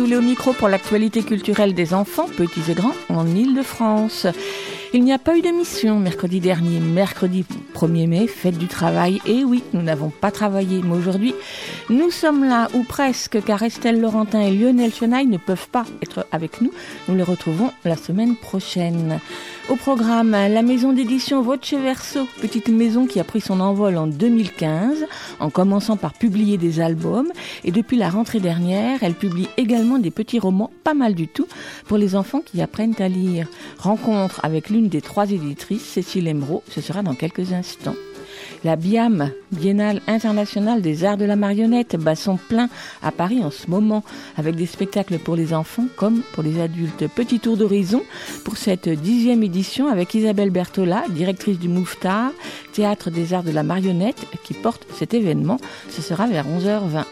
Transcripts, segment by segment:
Soulet au micro pour l'actualité culturelle des enfants, petits et grands, en Ile-de-France. Il n'y a pas eu d'émission mercredi dernier, mercredi 1er mai, fête du travail. Et oui, nous n'avons pas travaillé, mais aujourd'hui, nous sommes là, ou presque, car Estelle Laurentin et Lionel Chenaille ne peuvent pas être avec nous. Nous les retrouvons la semaine prochaine. Au programme, la maison d'édition Voce Verso, petite maison qui a pris son envol en 2015, en commençant par publier des albums. Et depuis la rentrée dernière, elle publie également des petits romans, pas mal du tout, pour les enfants qui apprennent à lire. Rencontre avec l'une des trois éditrices, Cécile Emeraud, ce sera dans quelques instants. La BIAM, Biennale internationale des arts de la marionnette, bat son plein à Paris en ce moment, avec des spectacles pour les enfants comme pour les adultes. Petit tour d'horizon pour cette dixième édition avec Isabelle Bertola, directrice du Mouffetard, Théâtre des arts de la marionnette, qui porte cet événement. Ce sera vers 11h20.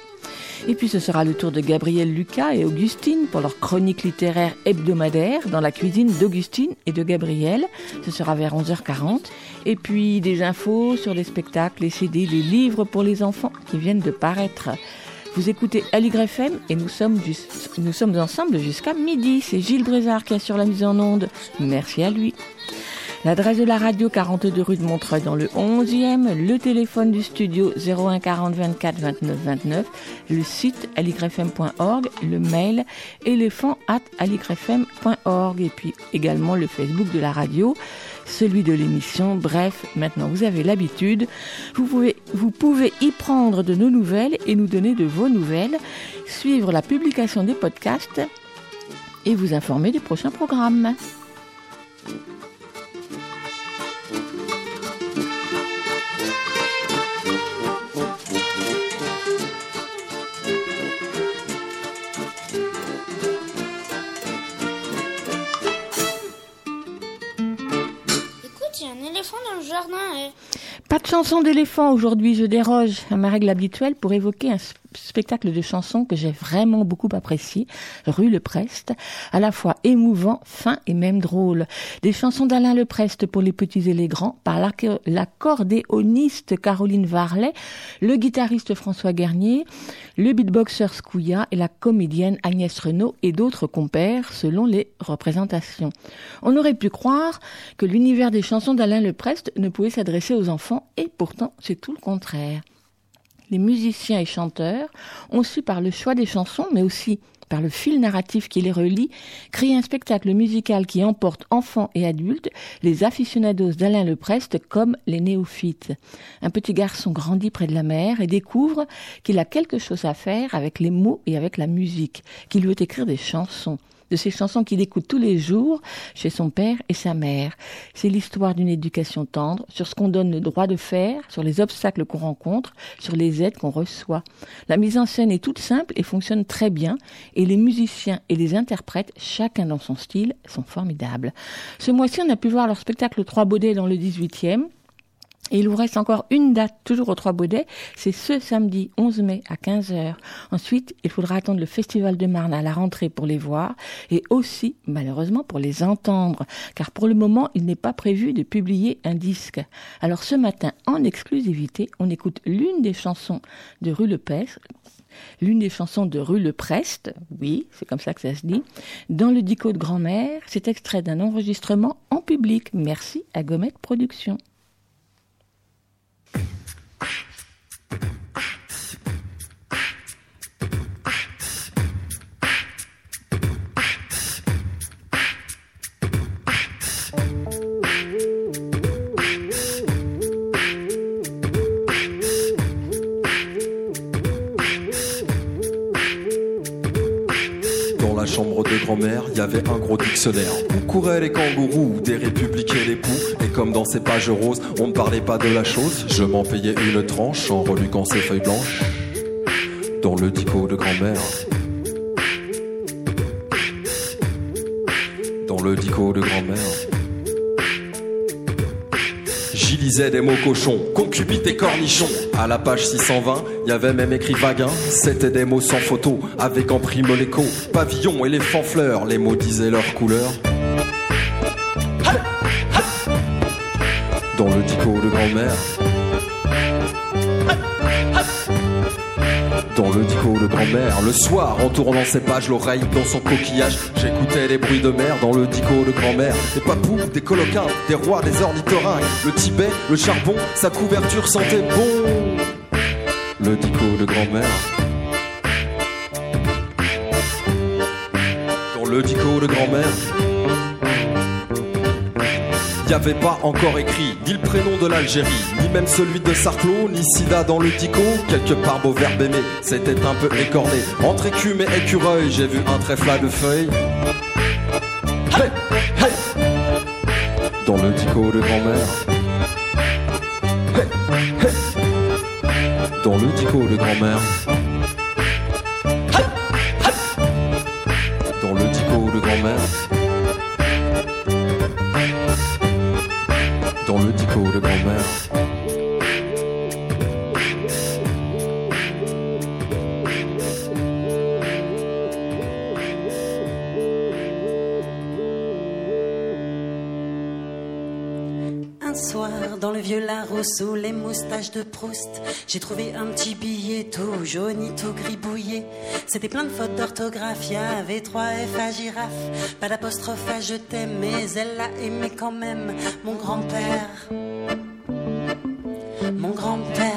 Et puis ce sera le tour de Gabriel Lucas et Augustine pour leur chronique littéraire hebdomadaire dans la cuisine d'Augustine et de Gabriel. Ce sera vers 11h40. Et puis des infos sur les spectacles, les CD, les livres pour les enfants qui viennent de paraître. Vous écoutez Aligre FM et nous sommes, nous sommes ensemble jusqu'à midi. C'est Gilles Brézard qui assure la mise en onde. Merci à lui. L'adresse de la radio 42 rue de Montreuil dans le 11e, le téléphone du studio 01 40 24 29 29, le site aligrefm.org, le mail éléphant at aligrefm.org et puis également le Facebook de la radio, celui de l'émission. Bref, maintenant vous avez l'habitude. Vous pouvez, y prendre de nos nouvelles et nous donner de vos nouvelles, suivre la publication des podcasts et vous informer des prochains programmes. Eh. Pas de chanson d'éléphant aujourd'hui, je déroge à ma règle habituelle pour évoquer un spectacle de chansons que j'ai vraiment beaucoup apprécié, Rue Le Prest, à la fois émouvant, fin et même drôle. Des chansons d'Alain Le Prest pour les petits et les grands, par l'acc- l'accordéoniste Caroline Varlet, le guitariste François Garnier, le beatboxer Scouya et la comédienne Agnès Renaud et d'autres compères selon les représentations. On aurait pu croire que l'univers des chansons d'Alain Le Prest ne pouvait s'adresser aux enfants et pourtant c'est tout le contraire. Les musiciens et chanteurs ont su par le choix des chansons mais aussi par le fil narratif qui les relie, créer un spectacle musical qui emporte enfants et adultes, les aficionados d'Alain Le Prest comme les néophytes. Un petit garçon grandit près de la mer et découvre qu'il a quelque chose à faire avec les mots et avec la musique, qu'il veut écrire des chansons de ces chansons qu'il écoute tous les jours chez son père et sa mère. C'est l'histoire d'une éducation tendre sur ce qu'on donne le droit de faire, sur les obstacles qu'on rencontre, sur les aides qu'on reçoit. La mise en scène est toute simple et fonctionne très bien et les musiciens et les interprètes, chacun dans son style, sont formidables. Ce mois-ci, on a pu voir leur spectacle Trois Baudets dans le 18e. Et il vous reste encore une date, toujours aux Trois Baudets, c'est ce samedi 11 mai à 15h. Ensuite, il faudra attendre le Festival de Marne à la rentrée pour les voir et aussi, malheureusement, pour les entendre, car pour le moment, il n'est pas prévu de publier un disque. Alors ce matin, en exclusivité, on écoute l'une des chansons de Rue Le Pest, l'une des chansons de Rue Le Prest, oui, c'est comme ça que ça se dit, dans le dico de grand-mère, c'est extrait d'un enregistrement en public. Merci à Gomet Productions. Ah. Grand-mère, y avait un gros dictionnaire. Où couraient les kangourous, des républiques et les poux? Et comme dans ces pages roses, on ne parlait pas de la chose, je m'en payais une tranche en reluquant ces feuilles blanches. Dans le dico de grand-mère. Dans le dico de grand-mère. J'y lisais des mots cochons, concubite et cornichons. À la page 620, y avait même écrit vaguin. C'était des mots sans photo, avec en prime l'écho. Pavillon, éléphant, fleurs, les mots disaient leur couleur. Dans le dico de grand-mère. Dans le dico de grand-mère. Le soir, en tournant ses pages, l'oreille dans son coquillage, j'écoutais les bruits de mer dans le dico de grand-mère. Des papous, des coloquins, des rois, des ornithorynques. Le Tibet, le charbon, sa couverture sentait bon. Le dico de grand-mère. Dans le dico de grand-mère n'y avait pas encore écrit ni le prénom de l'Algérie, ni même celui de Sarclo, ni Sida dans le dico. Quelque part beau verbe aimé, c'était un peu écorné. Entre écume et écureuil, j'ai vu un trèfle de feuilles. Dans le dico de grand-mère. Dans le dico de grand-mère. Sous les moustaches de Proust, j'ai trouvé un petit billet tout jauni, tout gribouillé. C'était plein de fautes d'orthographe, y avait trois F à girafe, pas d'apostrophe à je t'aime, mais elle a aimé quand même mon grand-père. Mon grand-père.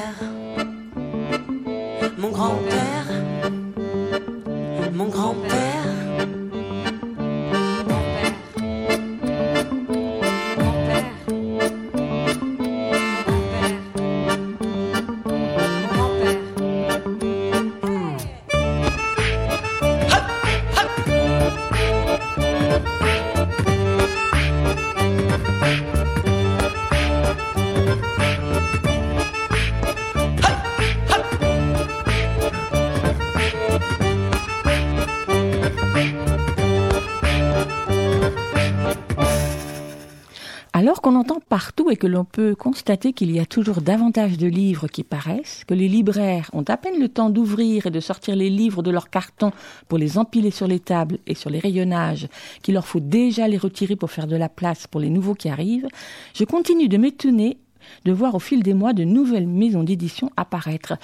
Et que l'on peut constater qu'il y a toujours davantage de livres qui paraissent, que les libraires ont à peine le temps d'ouvrir et de sortir les livres de leur carton pour les empiler sur les tables et sur les rayonnages, qu'il leur faut déjà les retirer pour faire de la place pour les nouveaux qui arrivent, je continue de m'étonner de voir au fil des mois de nouvelles maisons d'édition apparaître.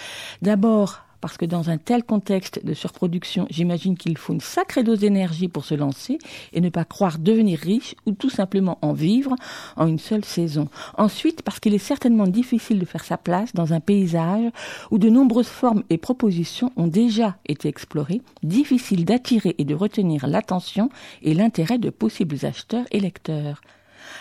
D'abord parce que dans un tel contexte de surproduction, j'imagine qu'il faut une sacrée dose d'énergie pour se lancer et ne pas croire devenir riche ou tout simplement en vivre en une seule saison. Ensuite, parce qu'il est certainement difficile de faire sa place dans un paysage où de nombreuses formes et propositions ont déjà été explorées, difficile d'attirer et de retenir l'attention et l'intérêt de possibles acheteurs et lecteurs.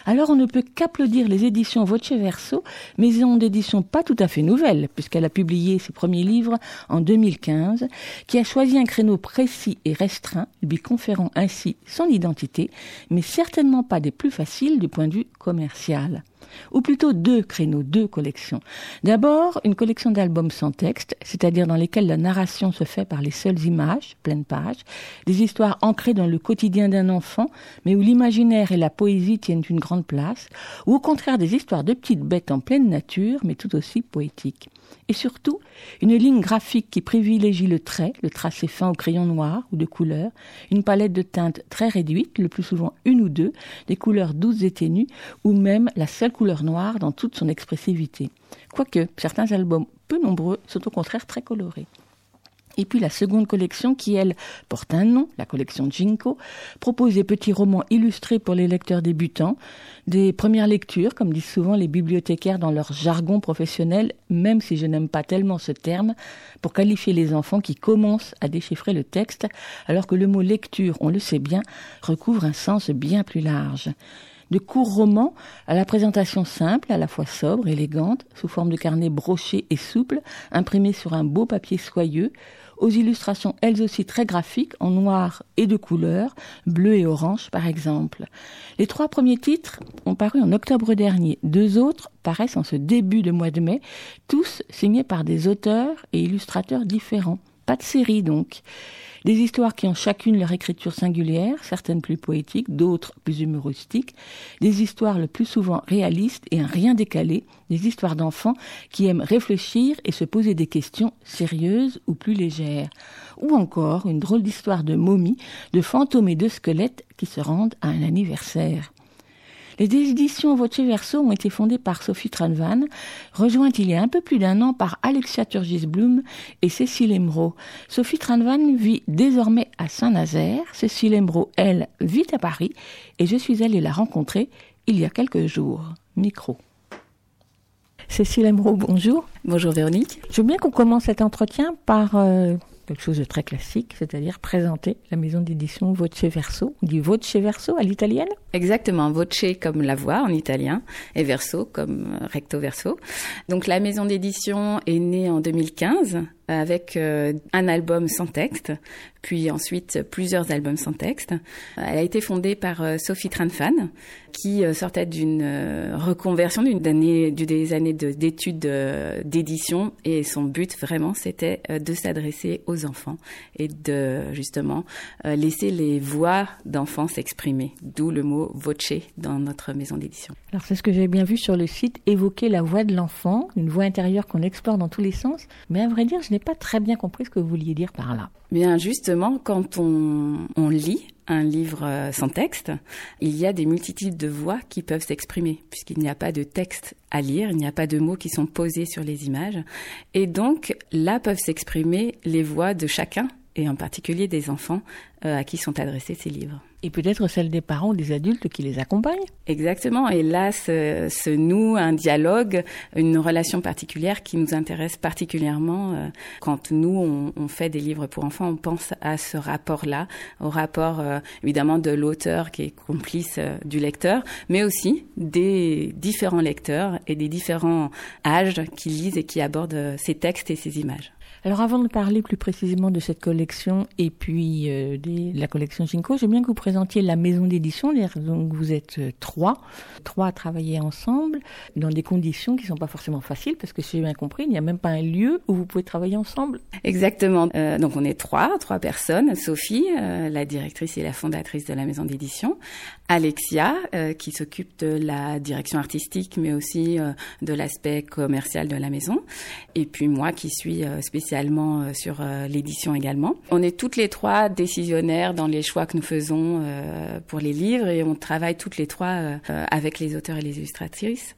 Alors on ne peut qu'applaudir les éditions Voce Verso, maison d'édition pas tout à fait nouvelle, puisqu'elle a publié ses premiers livres en 2015, qui a choisi un créneau précis et restreint, lui conférant ainsi son identité, mais certainement pas des plus faciles du point de vue commercial ou plutôt deux créneaux, deux collections. D'abord, une collection d'albums sans texte, c'est-à-dire dans lesquels la narration se fait par les seules images, pleines pages, des histoires ancrées dans le quotidien d'un enfant, mais où l'imaginaire et la poésie tiennent une grande place, ou au contraire des histoires de petites bêtes en pleine nature, mais tout aussi poétiques et surtout une ligne graphique qui privilégie le trait, le tracé fin au crayon noir ou de couleur, une palette de teintes très réduite, le plus souvent une ou deux, des couleurs douces et ténues, ou même la seule couleur noire dans toute son expressivité. Quoique certains albums peu nombreux sont au contraire très colorés. Et puis la seconde collection, qui elle porte un nom, la collection Jinko, propose des petits romans illustrés pour les lecteurs débutants, des premières lectures, comme disent souvent les bibliothécaires dans leur jargon professionnel, même si je n'aime pas tellement ce terme, pour qualifier les enfants qui commencent à déchiffrer le texte, alors que le mot lecture, on le sait bien, recouvre un sens bien plus large de courts romans à la présentation simple, à la fois sobre, élégante, sous forme de carnet broché et souple, imprimé sur un beau papier soyeux, aux illustrations elles aussi très graphiques, en noir et de couleur, bleu et orange par exemple. Les trois premiers titres ont paru en octobre dernier. Deux autres paraissent en ce début de mois de mai, tous signés par des auteurs et illustrateurs différents. Pas de série donc. Des histoires qui ont chacune leur écriture singulière, certaines plus poétiques, d'autres plus humoristiques, des histoires le plus souvent réalistes et un rien décalé, des histoires d'enfants qui aiment réfléchir et se poser des questions sérieuses ou plus légères, ou encore une drôle d'histoire de momies, de fantômes et de squelettes qui se rendent à un anniversaire. Les éditions Voce Verso ont été fondées par Sophie Tranvan, rejointe il y a un peu plus d'un an par Alexia Turgis-Blum et Cécile Emro. Sophie Tranvan vit désormais à Saint-Nazaire. Cécile Emro, elle, vit à Paris et je suis allée la rencontrer il y a quelques jours. Micro. Cécile Emro, bonjour. Bonjour Véronique. Je veux bien qu'on commence cet entretien par euh, quelque chose de très classique, c'est-à-dire présenter la maison d'édition Voce Verso, dit Voce Verso à l'italienne Exactement, Voce comme la voix en italien et Verso comme recto verso. Donc la maison d'édition est née en 2015 avec euh, un album sans texte, puis ensuite plusieurs albums sans texte. Elle a été fondée par euh, Sophie Tranfan, qui euh, sortait d'une reconversion d'une année, des années d'études d'édition, et son but vraiment c'était de s'adresser aux enfants et de justement laisser les voix d'enfants s'exprimer, d'où le mot voce dans notre maison d'édition. Alors c'est ce que j'ai bien vu sur le site, évoquer la voix de l'enfant, une voix intérieure qu'on explore dans tous les sens, mais à vrai dire je pas très bien compris ce que vous vouliez dire par là. Bien justement, quand on, on lit un livre euh, sans texte, il y a des multitudes de voix qui peuvent s'exprimer, puisqu'il n'y a pas de texte à lire, il n'y a pas de mots qui sont posés sur les images. Et donc, là peuvent s'exprimer les voix de chacun, et en particulier des enfants euh, à qui sont adressés ces livres. Et peut-être celle des parents ou des adultes qui les accompagnent. Exactement. Et là se, se noue un dialogue, une relation particulière qui nous intéresse particulièrement. Euh, quand nous, on, on, fait des livres pour enfants, on pense à ce rapport-là, au rapport euh, évidemment de l'auteur qui est complice euh, du lecteur, mais aussi des différents lecteurs et des différents âges qui lisent et qui abordent ces textes et ces images. Alors avant de parler plus précisément de cette collection et puis euh, de la collection Ginkgo, j'aime bien que vous présentiez la maison d'édition. Donc vous êtes euh, trois, trois à travailler ensemble dans des conditions qui ne sont pas forcément faciles parce que si j'ai bien compris, il n'y a même pas un lieu où vous pouvez travailler ensemble. Exactement. Euh, donc on est trois, trois personnes. Sophie, la directrice et la fondatrice de la maison d'édition. Alexia, qui s'occupe de la direction artistique mais aussi de l'aspect commercial de la maison. Et puis moi qui suis spécialisée euh, sur euh, l'édition également. On est toutes les trois décisionnaires dans les choix que nous faisons euh, pour les livres et on travaille toutes les trois avec les auteurs et les illustratrices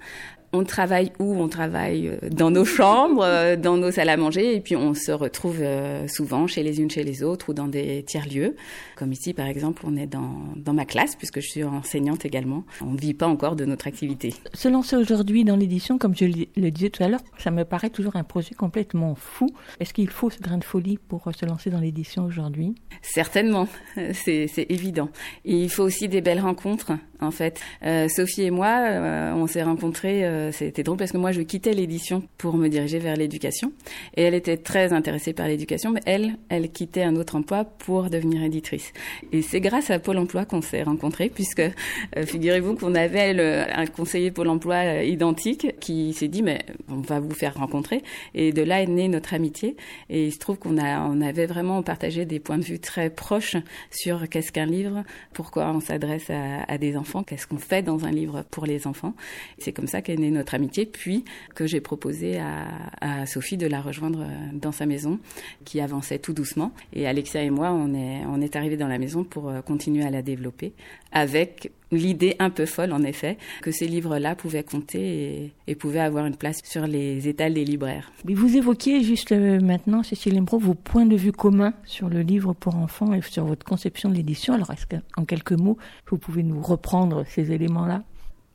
on travaille où On travaille euh, dans nos chambres, euh, dans nos salles à manger, et puis on se retrouve euh, souvent chez les unes, chez les autres, ou dans des tiers-lieux. Comme ici, par exemple, on est dans, dans ma classe, puisque je suis enseignante également. On ne vit pas encore de notre activité. Se lancer aujourd'hui dans l'édition, comme je le disais tout à l'heure, ça me paraît toujours un projet complètement fou. Est-ce qu'il faut ce grain de folie pour se lancer dans l'édition aujourd'hui? Certainement, c'est évident. Et il faut aussi des belles rencontres, en fait. Euh, Sophie et moi, euh, on s'est rencontrés euh, c'était drôle parce que moi je quittais l'édition pour me diriger vers l'éducation. Et elle était très intéressée par l'éducation mais elle elle quittait un autre emploi pour devenir éditrice. Et c'est grâce à Pôle Emploi qu'on s'est rencontrés puisque euh, figurez-vous qu'on avait le, un conseiller Pôle Emploi euh, identique qui s'est dit mais on va vous faire rencontrer. Et de là est née notre amitié. Et il se trouve qu'on on avait vraiment partagé des points de vue très proches sur qu'est-ce qu'un livre pourquoi on s'adresse à, à des enfants qu'est-ce qu'on fait dans un livre pour les enfants c'est comme ça qu'est née notre amitié, puis que j'ai proposé à, Sophie de la rejoindre euh, dans sa maison, qui avançait tout doucement. Et Alexia et moi, on est, on est arrivés dans la maison pour euh, continuer à la développer, avec l'idée un peu folle, en effet, que ces livres-là pouvaient compter et, et, pouvaient avoir une place sur les étals des libraires. Mais vous évoquiez juste euh, maintenant, Cécile Embro, vos points de vue communs sur le livre pour enfants et sur votre conception de l'édition. Alors, est-ce qu'en quelques mots, vous pouvez nous reprendre ces éléments-là?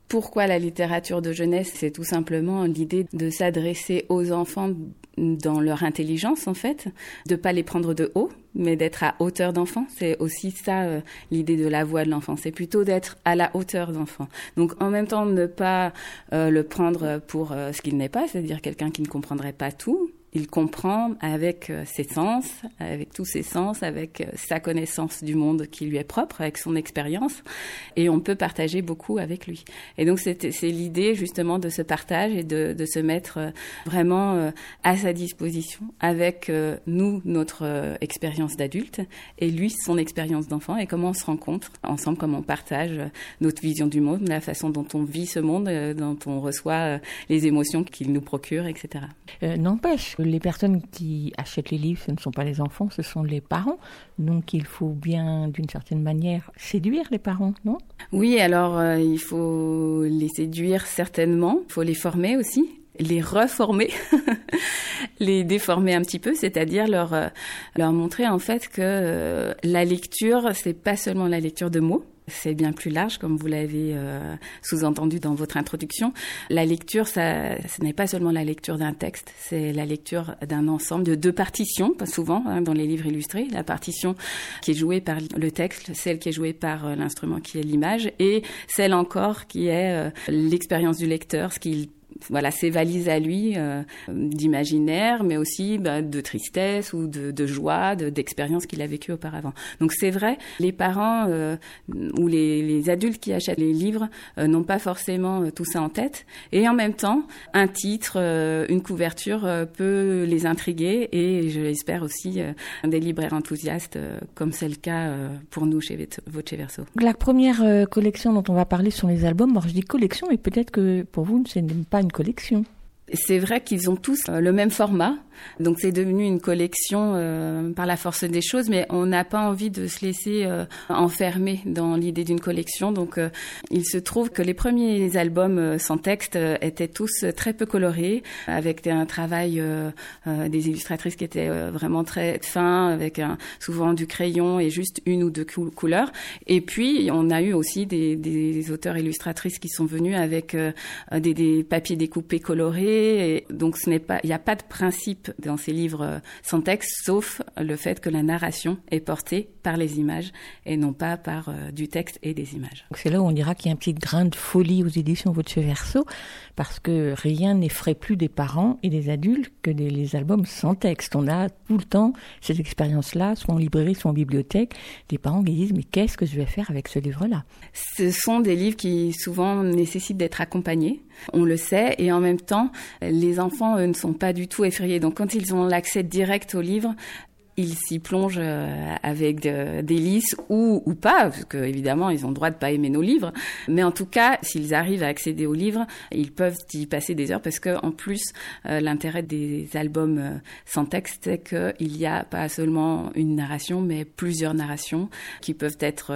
Pourquoi la littérature de jeunesse? C'est tout simplement l'idée de s'adresser aux enfants dans leur intelligence, en fait, de pas les prendre de haut, mais d'être à hauteur d'enfant. C'est aussi ça euh, l'idée de la voix de l'enfant. C'est plutôt d'être à la hauteur d'enfant. Donc en même temps ne pas euh, le prendre pour euh, ce qu'il n'est pas, c'est-à-dire quelqu'un qui ne comprendrait pas tout, il comprend avec euh, ses sens, avec tous ses sens, avec euh, sa connaissance du monde qui lui est propre, avec son expérience, et on peut partager beaucoup avec lui. Et donc c'est l'idée justement de ce partage et de, se mettre euh, vraiment à sa disposition avec nous, notre expérience d'adulte, et lui, son expérience d'enfant, et comment on se rencontre ensemble, comment on partage notre vision du monde, la façon dont on vit ce monde, dont on reçoit les émotions qu'il nous procure, etc. N'empêche, les personnes qui achètent les livres, ce ne sont pas les enfants, ce sont les parents. Donc il faut bien, d'une certaine manière, séduire les parents, non? Oui, alors euh, il faut les séduire certainement, il faut les former aussi les reformer, les déformer un petit peu, c'est-à-dire leur euh, leur montrer en fait que euh, la lecture c'est pas seulement la lecture de mots, c'est bien plus large, comme vous l'avez euh, sous-entendu dans votre introduction. La lecture, ça, ce n'est pas seulement la lecture d'un texte, c'est la lecture d'un ensemble de deux partitions, pas souvent hein, dans les livres illustrés. La partition qui est jouée par le texte, celle qui est jouée par euh, l'instrument qui est l'image, et celle encore qui est euh, l'expérience du lecteur, ce qu'il voilà ses valises à lui euh, d'imaginaire, mais aussi bah, de tristesse ou de, de joie, d'expérience qu'il a vécue auparavant. Donc c'est vrai, les parents euh, ou les, les, adultes qui achètent les livres euh, n'ont pas forcément tout ça en tête, et en même temps, un titre, une couverture peut les intriguer, et je l'espère aussi des libraires enthousiastes, comme c'est le cas pour nous chez Voce Verso. La première collection dont on va parler sont les albums. Alors je dis collection, mais peut-être que pour vous, ce n'est pas une collection. C'est vrai qu'ils ont tous le même format, donc c'est devenu une collection euh, par la force des choses, mais on n'a pas envie de se laisser euh, enfermer dans l'idée d'une collection. Donc euh, il se trouve que les premiers albums sans texte étaient tous très peu colorés, avec un travail des illustratrices qui étaient vraiment très fins, avec souvent du crayon et juste une ou deux couleurs. Et puis on a eu aussi des, auteurs illustratrices qui sont venus avec des, papiers découpés colorés. Et donc ce n'est pas, il n'y a pas de principe dans ces livres euh, sans texte, sauf le fait que la narration est portée par les images et non pas par euh, du texte et des images. C'est là où on dira qu'il y a un petit grain de folie aux éditions Votre Verso, parce que rien n'effraie plus des parents et des adultes que les albums sans texte. On a tout le temps cette expérience-là, soit en librairie, soit en bibliothèque, des parents qui disent mais qu'est-ce que je vais faire avec ce livre-là? Ce sont des livres qui souvent nécessitent d'être accompagnés, on le sait, et en même temps, les enfants ne sont pas du tout effrayés. Donc quand ils ont l'accès direct au livre, ils s'y plongent euh, avec délices ou, ou pas, parce que évidemment ils ont le droit de pas aimer nos livres, mais en tout cas s'ils arrivent à accéder aux livres, ils peuvent y passer des heures parce que en plus euh, l'intérêt des albums euh, sans texte c'est qu'il y a pas seulement une narration mais plusieurs narrations qui peuvent être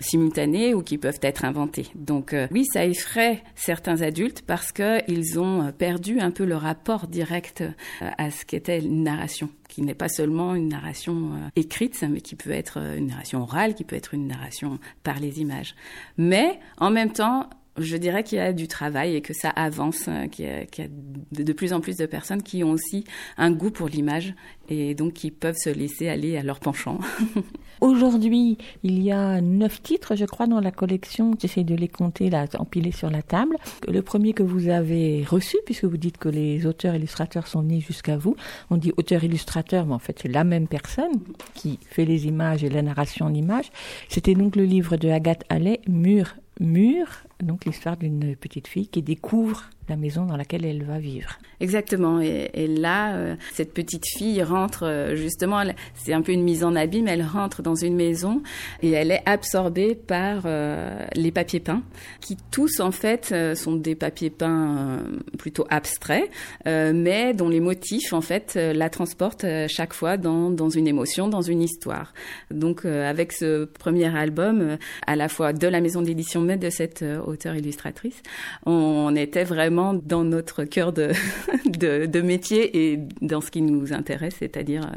simultanées ou qui peuvent être inventées. Donc oui ça effraie certains adultes parce que ils ont perdu un peu le rapport direct à ce qu'était une narration qui n'est pas seulement une narration euh, écrite, mais qui peut être euh, une narration orale, qui peut être une narration par les images. Mais en même temps, je dirais qu'il y a du travail et que ça avance, euh, qu'il y, a de plus en plus de personnes qui ont aussi un goût pour l'image et donc qui peuvent se laisser aller à leur penchant. Aujourd'hui, il y a neuf titres, je crois, dans la collection. J'essaie de les compter, là, empilés sur la table. Le premier que vous avez reçu, puisque vous dites que les auteurs illustrateurs sont nés jusqu'à vous. On dit auteur-illustrateur, mais en fait, c'est la même personne qui fait les images et la narration en images. C'était donc le livre de Agathe Allais, Mur, Mur, donc l'histoire d'une petite fille qui découvre la maison dans laquelle elle va vivre. Exactement. Et, là, euh, cette petite fille rentre euh, justement, c'est un peu une mise en abîme. Elle rentre dans une maison et elle est absorbée par euh, les papiers peints, qui tous en fait sont des papiers peints plutôt abstraits, mais dont les motifs en fait la transportent chaque fois dans, dans une émotion, dans une histoire. Donc avec ce premier album, à la fois de la maison d'édition, mais de cette auteur-illustratrice. On était vraiment dans notre cœur de, de, de, métier et dans ce qui nous intéresse, c'est-à-dire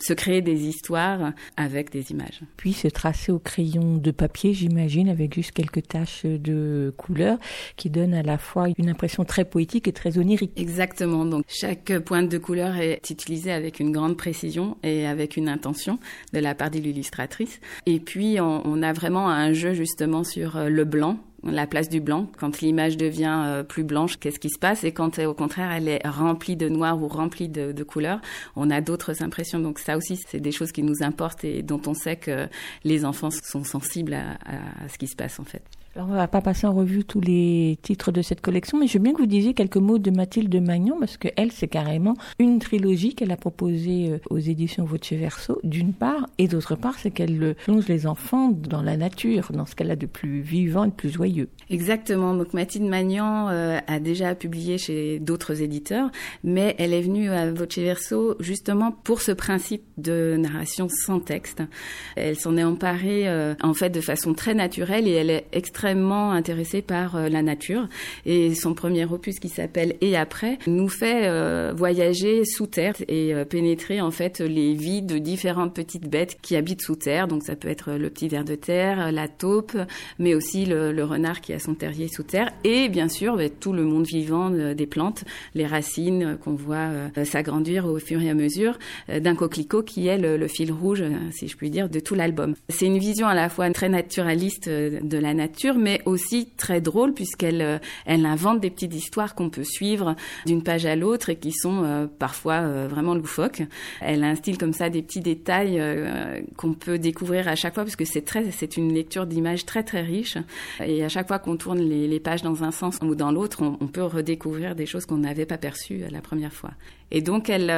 se créer des histoires avec des images. Puis se tracer au crayon de papier, j'imagine, avec juste quelques taches de couleur qui donnent à la fois une impression très poétique et très onirique. Exactement. Donc chaque pointe de couleur est utilisée avec une grande précision et avec une intention de la part de l'illustratrice. Et puis on, on a vraiment un jeu justement sur euh, le blanc la place du blanc. Quand l'image devient euh, plus blanche, qu'est-ce qui se passe? Et quand au contraire elle est remplie de noir ou remplie de, couleurs, on a d'autres impressions. Donc ça aussi, c'est des choses qui nous importent et dont on sait que les enfants sont sensibles à ce qui se passe en fait. Alors, on va pas passer en revue tous les titres de cette collection, mais je veux bien que vous disiez quelques mots de Mathilde Magnon, parce que elle, c'est carrément une trilogie qu'elle a proposée euh, aux éditions Voce Verso, d'une part, et d'autre part, c'est qu'elle plonge les enfants dans la nature, dans ce qu'elle a de plus vivant et de plus joyeux. Exactement. Donc, Mathilde Magnan euh, a déjà publié chez d'autres éditeurs, mais elle est venue à Voce Verso justement pour ce principe de narration sans texte. Elle s'en est emparée, euh, en fait, de façon très naturelle et elle est extrêmement intéressé par euh, la nature et son premier opus qui s'appelle Et après nous fait euh, voyager sous terre et euh, pénétrer en fait les vies de différentes petites bêtes qui habitent sous terre. Donc ça peut être le petit ver de terre, la taupe, mais aussi le, renard qui a son terrier sous terre et bien sûr bah, tout le monde vivant des plantes, les racines qu'on voit s'agrandir au fur et à mesure d'un coquelicot qui est le, fil rouge, si je puis dire, de tout l'album. C'est une vision à la fois très naturaliste de la nature mais aussi très drôle puisqu'elle euh, elle invente des petites histoires qu'on peut suivre d'une page à l'autre et qui sont euh, parfois euh, vraiment loufoques. Elle instille comme ça des petits détails qu'on peut découvrir à chaque fois parce que c'est très c'est une lecture d'images très très riche et à chaque fois qu'on tourne les, pages dans un sens ou dans l'autre, on, peut redécouvrir des choses qu'on n'avait pas perçues la première fois. Et donc, elle,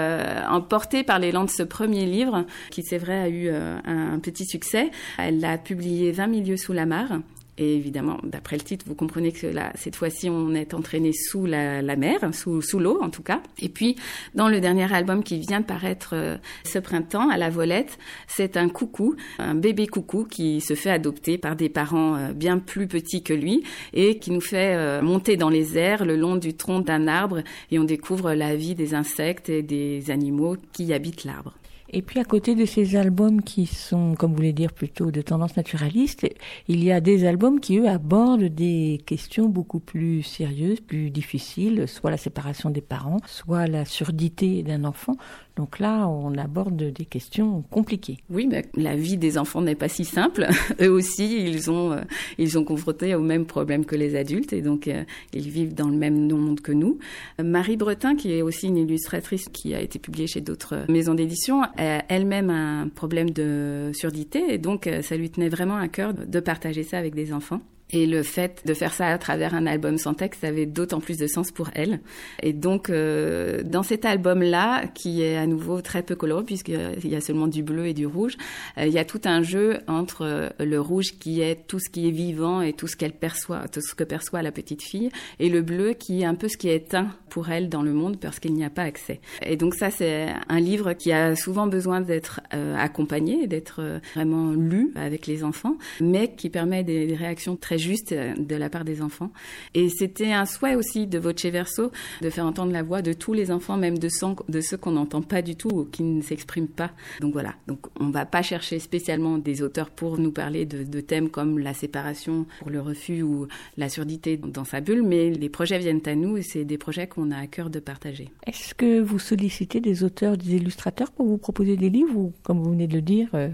emportée par l'élan de ce premier livre, qui c'est vrai a eu euh, un, petit succès, elle l'a publié 20 milieux sous la mare. Et évidemment, d'après le titre, vous comprenez que là, cette fois-ci, on est entraîné sous la, mer, sous, sous l'eau en tout cas. Et puis, dans le dernier album qui vient de paraître euh, ce printemps, à la volette, c'est un coucou, un bébé coucou qui se fait adopter par des parents euh, bien plus petits que lui et qui nous fait euh, monter dans les airs le long du tronc d'un arbre et on découvre la vie des insectes et des animaux qui habitent l'arbre. Et puis à côté de ces albums qui sont, comme vous voulez dire, plutôt de tendance naturaliste, il y a des albums qui, eux, abordent des questions beaucoup plus sérieuses, plus difficiles, soit la séparation des parents, soit la surdité d'un enfant. Donc là, on aborde des questions compliquées. Oui, mais la vie des enfants n'est pas si simple. Eux aussi, ils ont, euh, ils sont confrontés aux mêmes problèmes que les adultes et donc euh, ils vivent dans le même monde que nous. Marie Bretin, qui est aussi une illustratrice qui a été publiée chez d'autres maisons d'édition, a elle-même un problème de surdité et donc euh, ça lui tenait vraiment à cœur de partager ça avec des enfants. Et le fait de faire ça à travers un album sans texte avait d'autant plus de sens pour elle. Et donc, euh, dans cet album-là, qui est à nouveau très peu coloré, puisqu'il y a seulement du bleu et du rouge, euh, il y a tout un jeu entre euh, le rouge qui est tout ce qui est vivant et tout ce qu'elle perçoit, tout ce que perçoit la petite fille, et le bleu qui est un peu ce qui est éteint pour elle dans le monde parce qu'il n'y a pas accès. Et donc ça, c'est un livre qui a souvent besoin d'être euh, accompagné, d'être vraiment lu avec les enfants, mais qui permet des réactions très juste euh, de la part des enfants. Et c'était un souhait aussi de Voce Verso de faire entendre la voix de tous les enfants, même de, ceux, qu'on n'entend pas du tout ou qui ne s'expriment pas. Donc voilà, donc on va pas chercher spécialement des auteurs pour nous parler de, de thèmes comme la séparation pour le refus ou la surdité dans sa bulle, mais les projets viennent à nous et c'est des projets qu'on a à cœur de partager. Est-ce que vous sollicitez des auteurs, des illustrateurs pour vous proposer des livres ou, comme vous venez de le dire, euh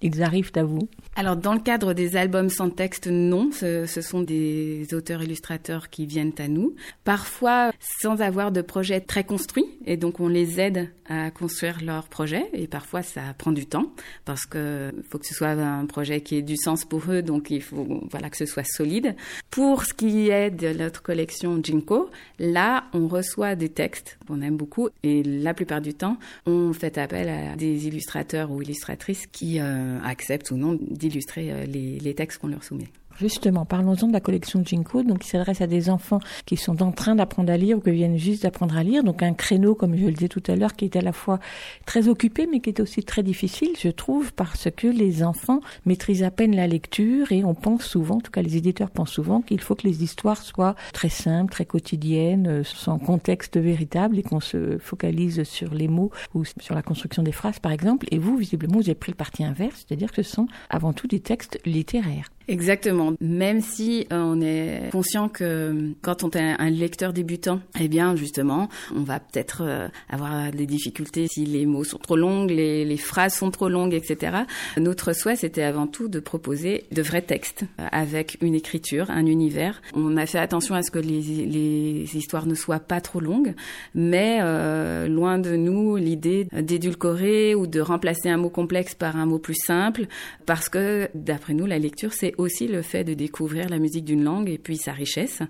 ils arrivent à vous? Alors, dans le cadre des albums sans texte, non. Ce, ce sont des auteurs-illustrateurs qui viennent à nous. Parfois, sans avoir de projet très construit. Et donc, on les aide à construire leur projet. Et parfois, ça prend du temps parce que faut que ce soit un projet qui ait du sens pour eux. Donc, il faut, voilà, que ce soit solide. Pour ce qui est de notre collection Jinko, là, on reçoit des textes qu'on aime beaucoup. Et la plupart du temps, on fait appel à des illustrateurs ou illustratrices qui, euh, acceptent ou non d'illustrer euh, les, les, textes qu'on leur soumet. Justement, parlons-en de la collection Jinko, donc qui s'adresse à des enfants qui sont en train d'apprendre à lire ou qui viennent juste d'apprendre à lire. Donc un créneau, comme je le disais tout à l'heure, qui est à la fois très occupé, mais qui est aussi très difficile, je trouve, parce que les enfants maîtrisent à peine la lecture et on pense souvent, en tout cas les éditeurs pensent souvent, qu'il faut que les histoires soient très simples, très quotidiennes, euh, sans contexte véritable et qu'on se focalise sur les mots ou sur la construction des phrases, par exemple. Et vous, visiblement, vous avez pris le parti inverse, c'est-à-dire que ce sont avant tout des textes littéraires. Exactement. Même si euh, on est conscient que quand on est un lecteur débutant, eh bien justement, on va peut-être euh, avoir des difficultés si les mots sont trop longs, les, phrases sont trop longues, etc. Notre souhait, c'était avant tout de proposer de vrais textes euh, avec une écriture, un univers. On a fait attention à ce que les, histoires ne soient pas trop longues, mais euh, loin de nous l'idée d'édulcorer ou de remplacer un mot complexe par un mot plus simple, parce que d'après nous, la lecture, c'est aussi le fait de découvrir la musique d'une langue et puis sa richesse.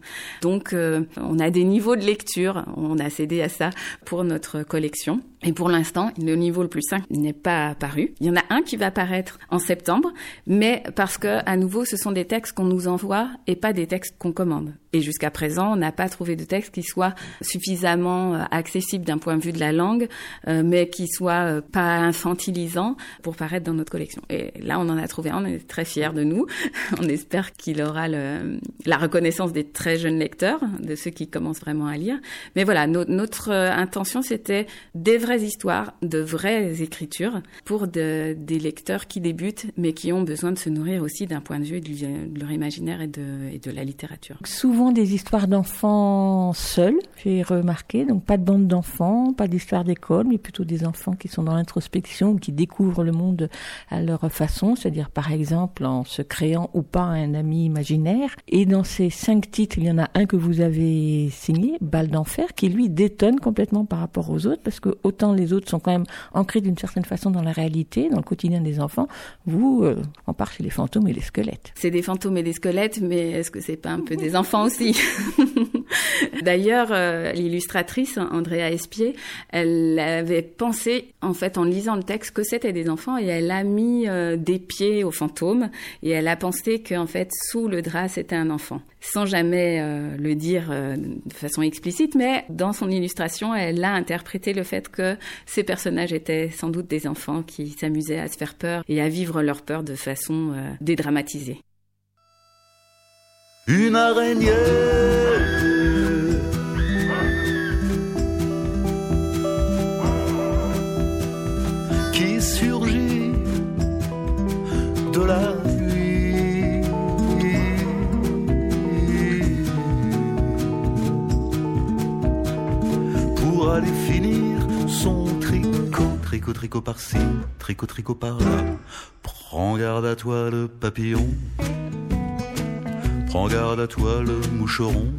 Donc, euh, on a des niveaux de lecture. On a cédé à ça pour notre collection. Et pour l'instant, le niveau le plus simple n'est pas apparu. Il y en a un qui va apparaître en septembre, mais parce que, à nouveau, ce sont des textes qu'on nous envoie et pas des textes qu'on commande. Et jusqu'à présent, on n'a pas trouvé de texte qui soit suffisamment euh, accessible d'un point de vue de la langue, euh, mais qui soit pas infantilisant pour paraître dans notre collection. Et là, on en a trouvé un, on est très fiers de nous. on espère qu'il aura le, la reconnaissance des très jeunes lecteurs, de ceux qui commencent vraiment à lire. Mais voilà, notre euh, intention, c'était des vraies histoires, de vraies écritures pour de, des lecteurs qui débutent, mais qui ont besoin de se nourrir aussi d'un point de vue de, leur imaginaire et de, et de la littérature. Souvent des histoires d'enfants seuls, j'ai remarqué, donc pas de bande d'enfants, pas d'histoire d'école, mais plutôt des enfants qui sont dans l'introspection, qui découvrent le monde à leur façon, c'est-à-dire par exemple en se créant ou pas un ami imaginaire. Et dans ces cinq titres, il y en a un que vous avez signé, Balle d'enfer, qui lui détonne complètement par rapport aux autres, parce que autant les autres sont quand même ancrés d'une certaine façon dans la réalité, dans le quotidien des enfants, vous, euh, on part chez les fantômes et les squelettes. C'est des fantômes et des squelettes, mais est-ce que c'est pas un peu des enfants aussi? D'ailleurs, euh, l'illustratrice Andrea Espier, elle avait pensé, en fait, en lisant le texte, que c'était des enfants, et elle a mis euh, des pieds aux fantômes, et elle a pensé qu'en fait, sous le drap, c'était un enfant. Sans jamais euh, le dire de façon explicite, mais dans son illustration, elle a interprété le fait que ces personnages étaient sans doute des enfants qui s'amusaient à se faire peur et à vivre leur peur de façon dédramatisée. Une araignée tricot, tricot par-là. Prends garde à toi le papillon, prends garde à toi le moucheron.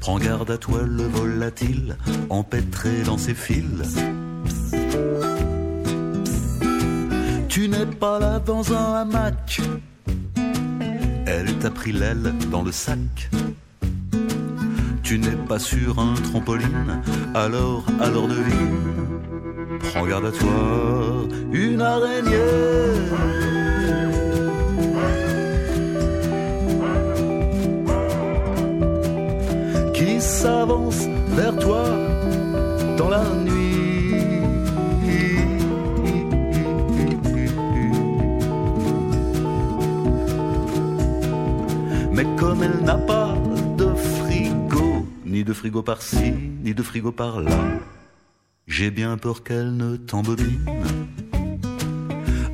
Prends garde à toi le volatile, empêtré dans ses fils. Tu n'es pas là dans un hamac. Elle t'a pris l'aile dans le sac. Tu n'es pas sur un trampoline, alors, alors devine. Prends garde à toi, une araignée. Qui s'avance vers toi dans la nuit. Mais comme elle n'a pas de frigo, ni de frigo par-ci, ni de frigo par-là, j'ai bien peur qu'elle ne t'embobine,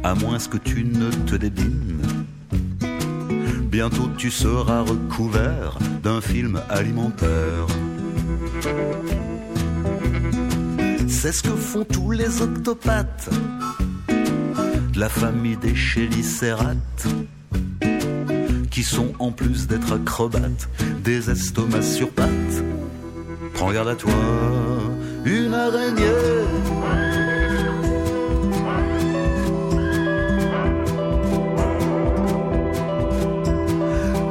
à moins que tu ne te débines. Bientôt tu seras recouvert d'un film alimentaire. C'est ce que font tous les octopathes de la famille des chélicérates qui sont en plus d'être acrobates, des estomacs sur pattes. Prends garde à toi, une araignée.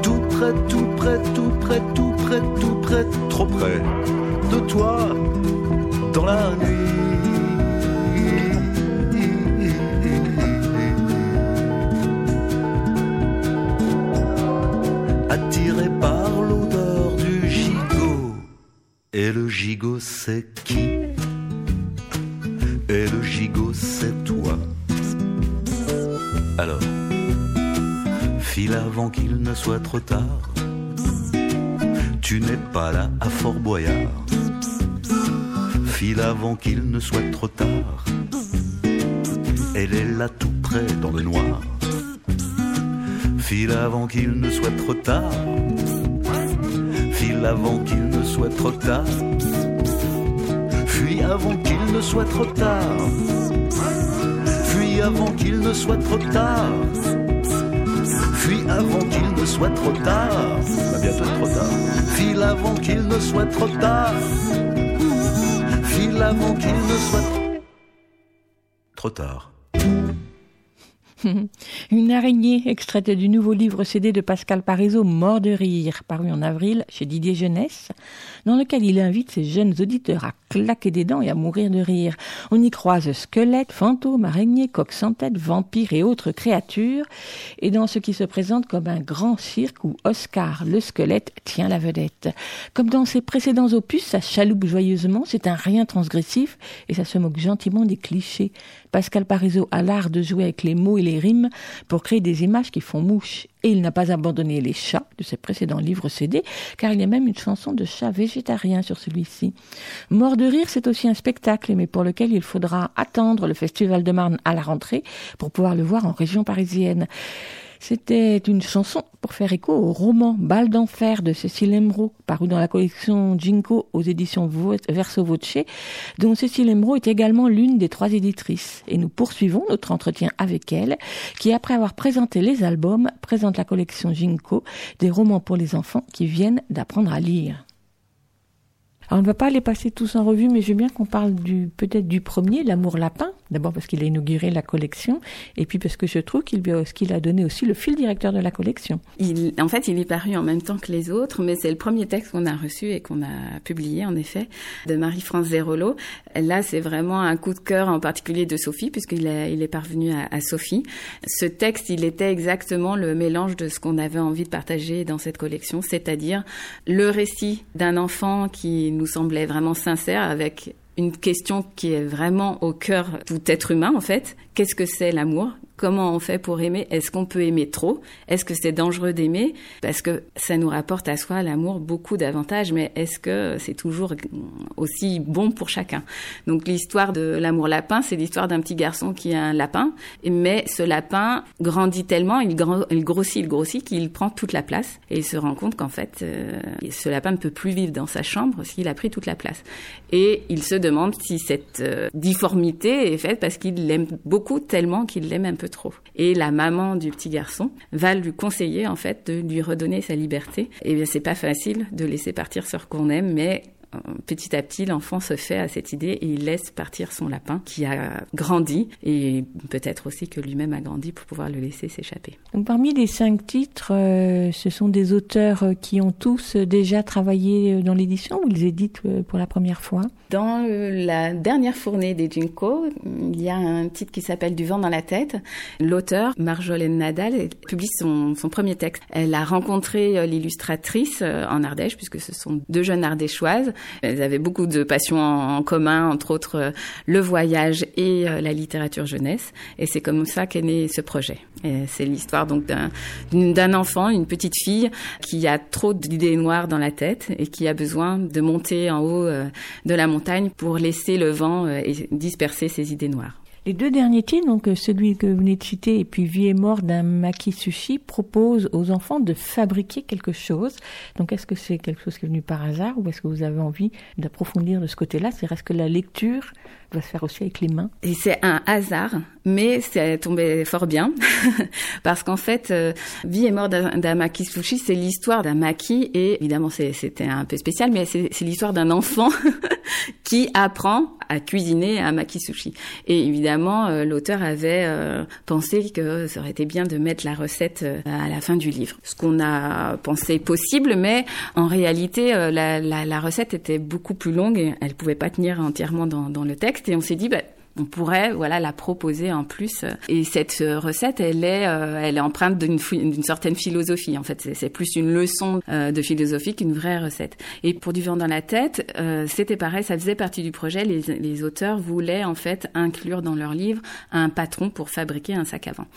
Tout près, tout près, tout près, tout près, tout près, trop près de toi dans la nuit. Attiré par l'odeur du gigot, et le gigot c'est qui? Alors, file avant qu'il ne soit trop tard. Tu n'es pas là à Fort Boyard. File avant qu'il ne soit trop tard. Elle est là tout près dans le noir. File avant qu'il ne soit trop tard. File avant qu'il ne soit trop tard. Fuis avant qu'il ne soit trop tard. Fuis avant qu'il ne soit trop tard. Fuis avant qu'il ne soit trop tard. Bah bientôt trop tard. File avant qu'il ne soit trop tard. File avant qu'il ne soit trop tard. Une araignée extraite du nouveau livre CD de Pascal Parizeau, Mort de rire, paru en avril chez Didier Jeunesse, dans lequel il invite ses jeunes auditeurs à claquer des dents et à mourir de rire. On y croise squelettes, fantômes, araignées, coqs sans tête, vampires et autres créatures, et dans ce qui se présente comme un grand cirque où Oscar le squelette tient la vedette. Comme dans ses précédents opus, ça chaloupe joyeusement, c'est un rien transgressif, et ça se moque gentiment des clichés. Pascal Parizeau a l'art de jouer avec les mots et les rimes pour créer des images qui font mouche. Et il n'a pas abandonné les chats de ses précédents livres CD, car il y a même une chanson de chat végétarien sur celui-ci. Mort de rire, c'est aussi un spectacle, mais pour lequel il faudra attendre le Festival de Marne à la rentrée pour pouvoir le voir en région parisienne. C'était une chanson pour faire écho au roman Balle d'enfer de Cécile Emeraud, paru dans la collection Jinko aux éditions Verso Voce, dont Cécile Emeraud est également l'une des trois éditrices. Et nous poursuivons notre entretien avec elle, qui après avoir présenté les albums, présente la collection Jinko, des romans pour les enfants qui viennent d'apprendre à lire. On ne va pas les passer tous en revue, mais je veux bien qu'on parle peut-être du premier, l'amour lapin. D'abord parce qu'il a inauguré la collection, et puis parce que je trouve qu'il a donné aussi le fil directeur de la collection. En fait, il est paru en même temps que les autres, mais c'est le premier texte qu'on a reçu et qu'on a publié, en effet, de Marie-France Zerolo. Là, c'est vraiment un coup de cœur, en particulier de Sophie, puisqu'il il est parvenu à, à Sophie. Ce texte, il était exactement le mélange de ce qu'on avait envie de partager dans cette collection, c'est-à-dire le récit d'un enfant qui semblait vraiment sincère avec une question qui est vraiment au cœur de tout être humain en fait. Qu'est-ce que c'est l'amour? Comment on fait pour aimer. Est-ce qu'on peut aimer trop? Est-ce que c'est dangereux d'aimer? Parce que ça nous rapporte à soi l'amour beaucoup d'avantages, mais est-ce que c'est toujours aussi bon pour chacun? Donc l'histoire de l'amour lapin, c'est l'histoire d'un petit garçon qui a un lapin, mais ce lapin grandit tellement, il, grossit, il grossit qu'il prend toute la place et il se rend compte qu'en fait, euh, ce lapin ne peut plus vivre dans sa chambre s'il a pris toute la place. Et il se demande si cette euh, difformité est faite parce qu'il l'aime beaucoup tellement qu'il l'aime un peu Et la maman du petit garçon va lui conseiller en fait de lui redonner sa liberté. Et bien c'est pas facile de laisser partir ce qu'on aime, mais petit à petit, l'enfant se fait à cette idée et il laisse partir son lapin qui a grandi et peut-être aussi que lui-même a grandi pour pouvoir le laisser s'échapper. Donc, parmi les cinq titres, euh, ce sont des auteurs qui ont tous déjà travaillé dans l'édition ou ils éditent euh, pour la première fois? Dans la dernière fournée des Junko, il y a un titre qui s'appelle Du vent dans la tête. L'auteur, Marjolaine Nadal, publie son, son premier texte. Elle a rencontré l'illustratrice en Ardèche puisque ce sont deux jeunes ardéchoises elles avaient beaucoup de passions en, commun, entre autres euh, le voyage et euh, la littérature jeunesse. Et c'est comme ça qu'est né ce projet. C'est l'histoire donc d'un enfant, une petite fille qui a trop d'idées noires dans la tête et qui a besoin de monter en haut euh, de la montagne pour laisser le vent et disperser ses idées noires. Les deux derniers titres, donc celui que vous venez de citer et puis Vie et mort d'un maki sushi, proposent aux enfants de fabriquer quelque chose. Donc est-ce que c'est quelque chose qui est venu par hasard ou est-ce que vous avez envie d'approfondir de ce côté-là? C'est est-ce que la lecture va se faire aussi avec les mains. Et c'est un hasard, mais c'est tombé fort bien, parce qu'en fait, euh, Vie et mort d'un maki sushi, c'est l'histoire d'un maki, et évidemment c'était un peu spécial, mais c'est l'histoire d'un enfant qui apprend à cuisiner un maki sushi. Et évidemment, euh, l'auteur avait euh, pensé que ça aurait été bien de mettre la recette à la fin du livre. Ce qu'on a pensé possible, mais en réalité, la, recette était beaucoup plus longue et elle pouvait pas tenir entièrement dans le texte et on s'est dit, bah, On pourrait, voilà, la proposer en plus. Et cette recette, elle est, elle est empreinte d'une, certaine philosophie. En fait, c'est, plus une leçon de philosophie qu'une vraie recette. Et pour du vent dans la tête, c'était pareil, ça faisait partie du projet. Les, les auteurs voulaient en fait inclure dans leur livre un patron pour fabriquer un sac à vent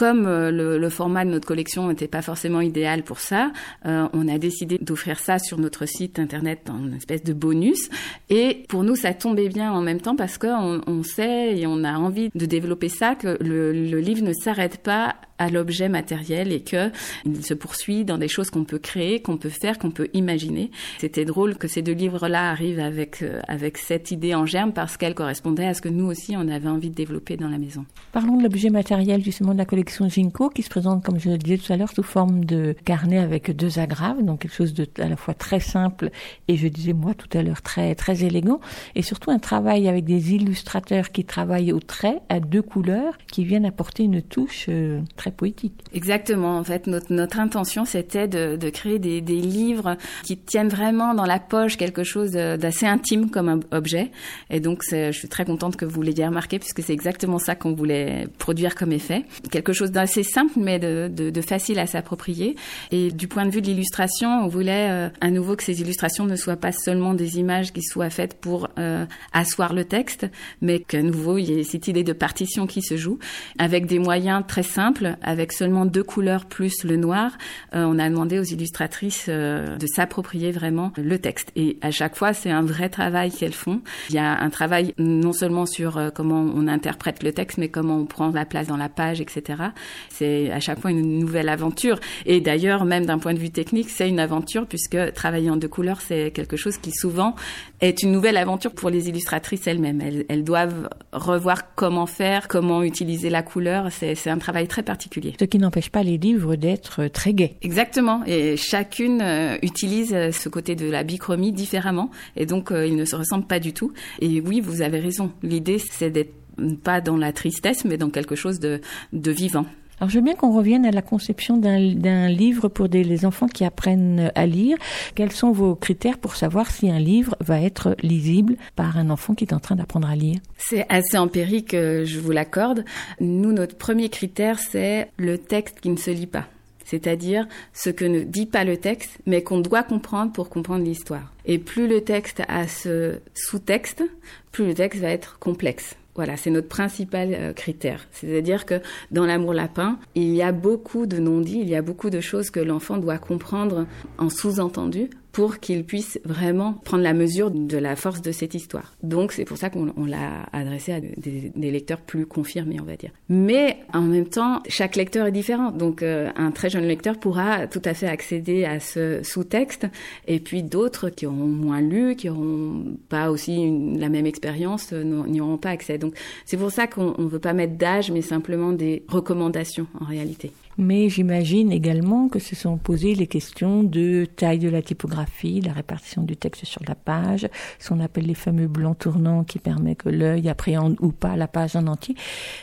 comme euh, le, format de notre collection n'était pas forcément idéal pour ça, euh, on a décidé d'offrir ça sur notre site internet en espèce de bonus. Et pour nous, ça tombait bien en même temps parce qu'on on sait et on a envie de développer ça, que le, livre ne s'arrête pas à l'objet matériel et que il se poursuit dans des choses qu'on peut créer, qu'on peut faire, qu'on peut imaginer. C'était drôle que ces deux livres-là arrivent avec euh, cette idée en germe parce qu'elle correspondait à ce que nous aussi on avait envie de développer dans la maison. Parlons de l'objet matériel justement de la collection Ginko qui se présente comme je le disais tout à l'heure sous forme de carnet avec deux agraves, donc quelque chose de à la fois très simple et je disais moi tout à l'heure très très élégant et surtout un travail avec des illustrateurs qui travaillent au trait à deux couleurs qui viennent apporter une touche euh, très poétique. Exactement. En fait, notre, notre intention, c'était de, créer des, des, livres qui tiennent vraiment dans la poche quelque chose d'assez intime comme objet. Et donc, je suis très contente que vous l'ayez remarqué puisque c'est exactement ça qu'on voulait produire comme effet. Quelque d'assez simple mais de facile à s'approprier. Et du point de vue de l'illustration, on voulait euh, à nouveau que ces illustrations ne soient pas seulement des images qui soient faites pour euh, asseoir le texte, mais qu'à nouveau, il y ait cette idée de partition qui se joue avec des moyens très simples avec seulement deux couleurs plus le noir, euh, on a demandé aux illustratrices euh, de s'approprier vraiment le texte. Et à chaque fois, c'est un vrai travail qu'elles font. Il y a un travail non seulement sur euh, comment on interprète le texte, mais comment on prend la place dans la page, etc. C'est à chaque fois une nouvelle aventure. Et d'ailleurs, même d'un point de vue technique, c'est une aventure puisque travailler en deux couleurs, c'est quelque chose qui souvent est une nouvelle aventure pour les illustratrices elles-mêmes. Elles, elles doivent revoir comment faire, comment utiliser la couleur. C'est un travail très particulier ce qui n'empêche pas les livres d'être très gais. Exactement. Et chacune euh, utilise euh, ce côté de la bichromie différemment. Et donc, euh, ils ne se ressemblent pas du tout. Et oui, vous avez raison. L'idée, c'est d'être pas dans la tristesse, mais dans quelque chose de, de vivant. Alors, je veux bien qu'on revienne à la conception d'un livre pour des, les enfants qui apprennent à lire. Quels sont vos critères pour savoir si un livre va être lisible par un enfant qui est en train d'apprendre à lire? C'est assez empirique, euh, je vous l'accorde. Nous, notre premier critère, c'est le texte qui ne se lit pas c'est-à-dire ce que ne dit pas le texte, mais qu'on doit comprendre pour comprendre l'histoire. Et plus le texte a ce sous-texte, plus le texte va être complexe. Voilà, c'est notre principal euh, critère. C'est-à-dire que dans l'amour lapin, il y a beaucoup de non-dits, il y a beaucoup de choses que l'enfant doit comprendre en sous-entendu pour qu'il puisse vraiment prendre la mesure de la force de cette histoire. Donc c'est pour ça qu'on l'a adressé à des, lecteurs plus confirmés, on va dire. Mais en même temps, chaque lecteur est différent. Donc euh, un très jeune lecteur pourra tout à fait accéder à ce sous-texte, et puis d'autres qui auront moins lu, qui auront pas aussi la même expérience, euh, n'y auront pas accès. Donc c'est pour ça qu'on ne veut pas mettre d'âge, mais simplement des recommandations en réalité mais j'imagine également que se sont posées les questions de taille de la typographie, la répartition du texte sur la page, ce qu'on appelle les fameux blancs tournants qui permet que l'œil appréhende ou pas la page en entier.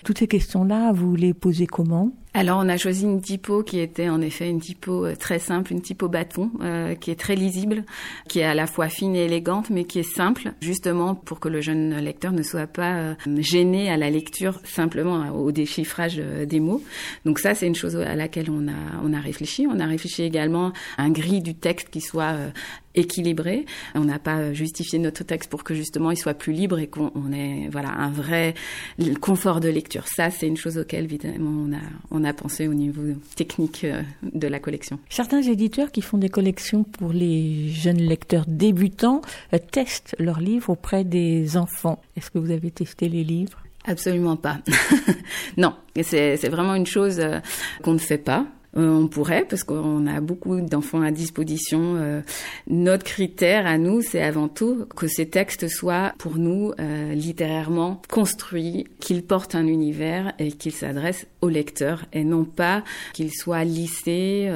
Toutes ces questions-là, vous les posez comment? Alors on a choisi une typo qui était en effet une typo euh, très simple, une typo bâton, euh, qui est très lisible, qui est à la fois fine et élégante, mais qui est simple, justement pour que le jeune lecteur ne soit pas euh, gêné à la lecture simplement au déchiffrage des mots. Donc ça c'est une chose à laquelle on a on a réfléchi. On a réfléchi également à un gris du texte qui soit équilibré. On n'a pas justifié notre texte pour que justement il soit plus libre et qu'on ait voilà un vrai confort de lecture. Ça, c'est une chose auquel évidemment on a on a pensé au niveau technique euh, de la collection. Certains éditeurs qui font des collections pour les jeunes lecteurs débutants euh, testent leurs livres auprès des enfants. Est-ce que vous avez testé les livres? Absolument pas. non, c'est vraiment une chose euh, qu'on ne fait pas. Euh, on pourrait, parce qu'on a beaucoup d'enfants à disposition. Euh, notre critère à nous, c'est avant tout que ces textes soient pour nous euh, littérairement construits, qu'ils portent un univers et qu'ils s'adressent au lecteur et non pas qu'ils soient lissés,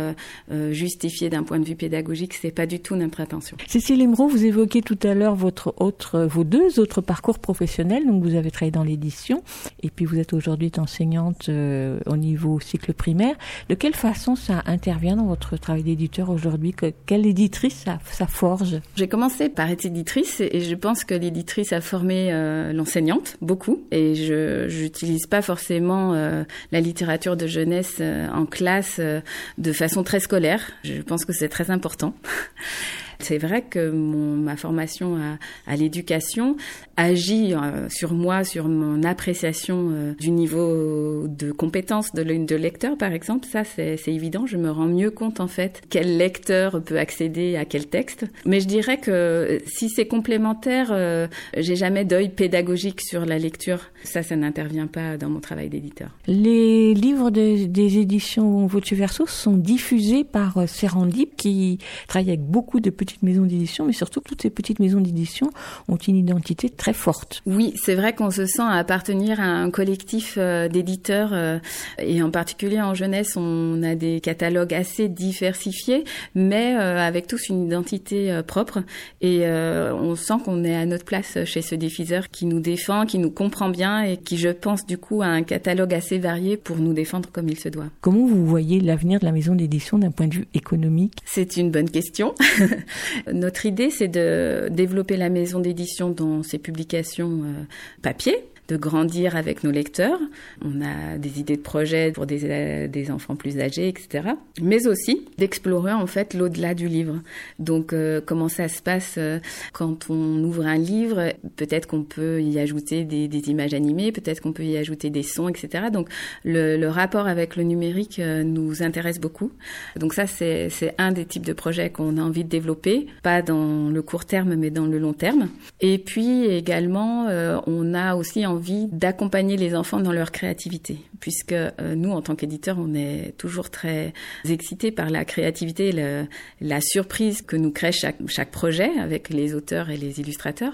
justifiés d'un point de vue pédagogique. C'est pas du tout notre intention. Cécile Emeraud, vous évoquez tout à l'heure votre autre, vos deux autres parcours professionnels. Donc vous avez travaillé dans l'édition et puis vous êtes aujourd'hui enseignante au niveau cycle primaire. De quelle façon ça intervient dans votre travail d'éditeur aujourd'hui Quelle éditrice ça, forge? J'ai commencé par être éditrice et je pense que l'éditrice a formé euh, l'enseignante beaucoup. Et je n'utilise pas forcément euh, la littérature de jeunesse euh, en classe de façon très scolaire. Je pense que c'est très important. C'est vrai que ma formation à, l'éducation agit euh, sur moi, sur mon appréciation euh, du niveau de compétence de, de lecteur, par exemple. Ça, c'est évident. Je me rends mieux compte, en fait, quel lecteur peut accéder à quel texte. Mais je dirais que si c'est complémentaire, euh, j'ai jamais d'œil pédagogique sur la lecture. Ça, ça n'intervient pas dans mon travail d'éditeur. Les livres de, des éditions Voce Verso sont diffusés par Serendip, qui travaille avec beaucoup de petits maisons d'édition, mais surtout toutes ces petites maisons d'édition ont une identité très forte. Oui, c'est vrai qu'on se sent appartenir à un collectif euh, d'éditeurs euh, et en particulier en jeunesse, on a des catalogues assez diversifiés, mais euh, avec tous une identité propre et on sent qu'on est à notre place chez ce diffuseur qui nous défend, qui nous comprend bien et qui, je pense, du coup, a un catalogue assez varié pour nous défendre comme il se doit. Comment vous voyez l'avenir de la maison d'édition d'un point de vue économique? C'est une bonne question. Notre idée, c'est de développer la maison d'édition dans ses publications euh, papier, de grandir avec nos lecteurs. On a des idées de projets pour des, des enfants plus âgés, etc. Mais aussi d'explorer en fait l'au-delà du livre. Donc euh, comment ça se passe euh, quand on ouvre un livre Peut-être qu'on peut y ajouter des, des images animées, peut-être qu'on peut y ajouter des sons, etc. Donc le, le rapport avec le numérique euh, nous intéresse beaucoup. Donc ça c'est un des types de projets qu'on a envie de développer, pas dans le court terme mais dans le long terme. Et puis également on a aussi envie d'accompagner les enfants dans leur créativité, puisque euh, nous, en tant qu'éditeurs, on est toujours très excités par la créativité, la surprise que nous crée chaque, projet avec les auteurs et les illustrateurs.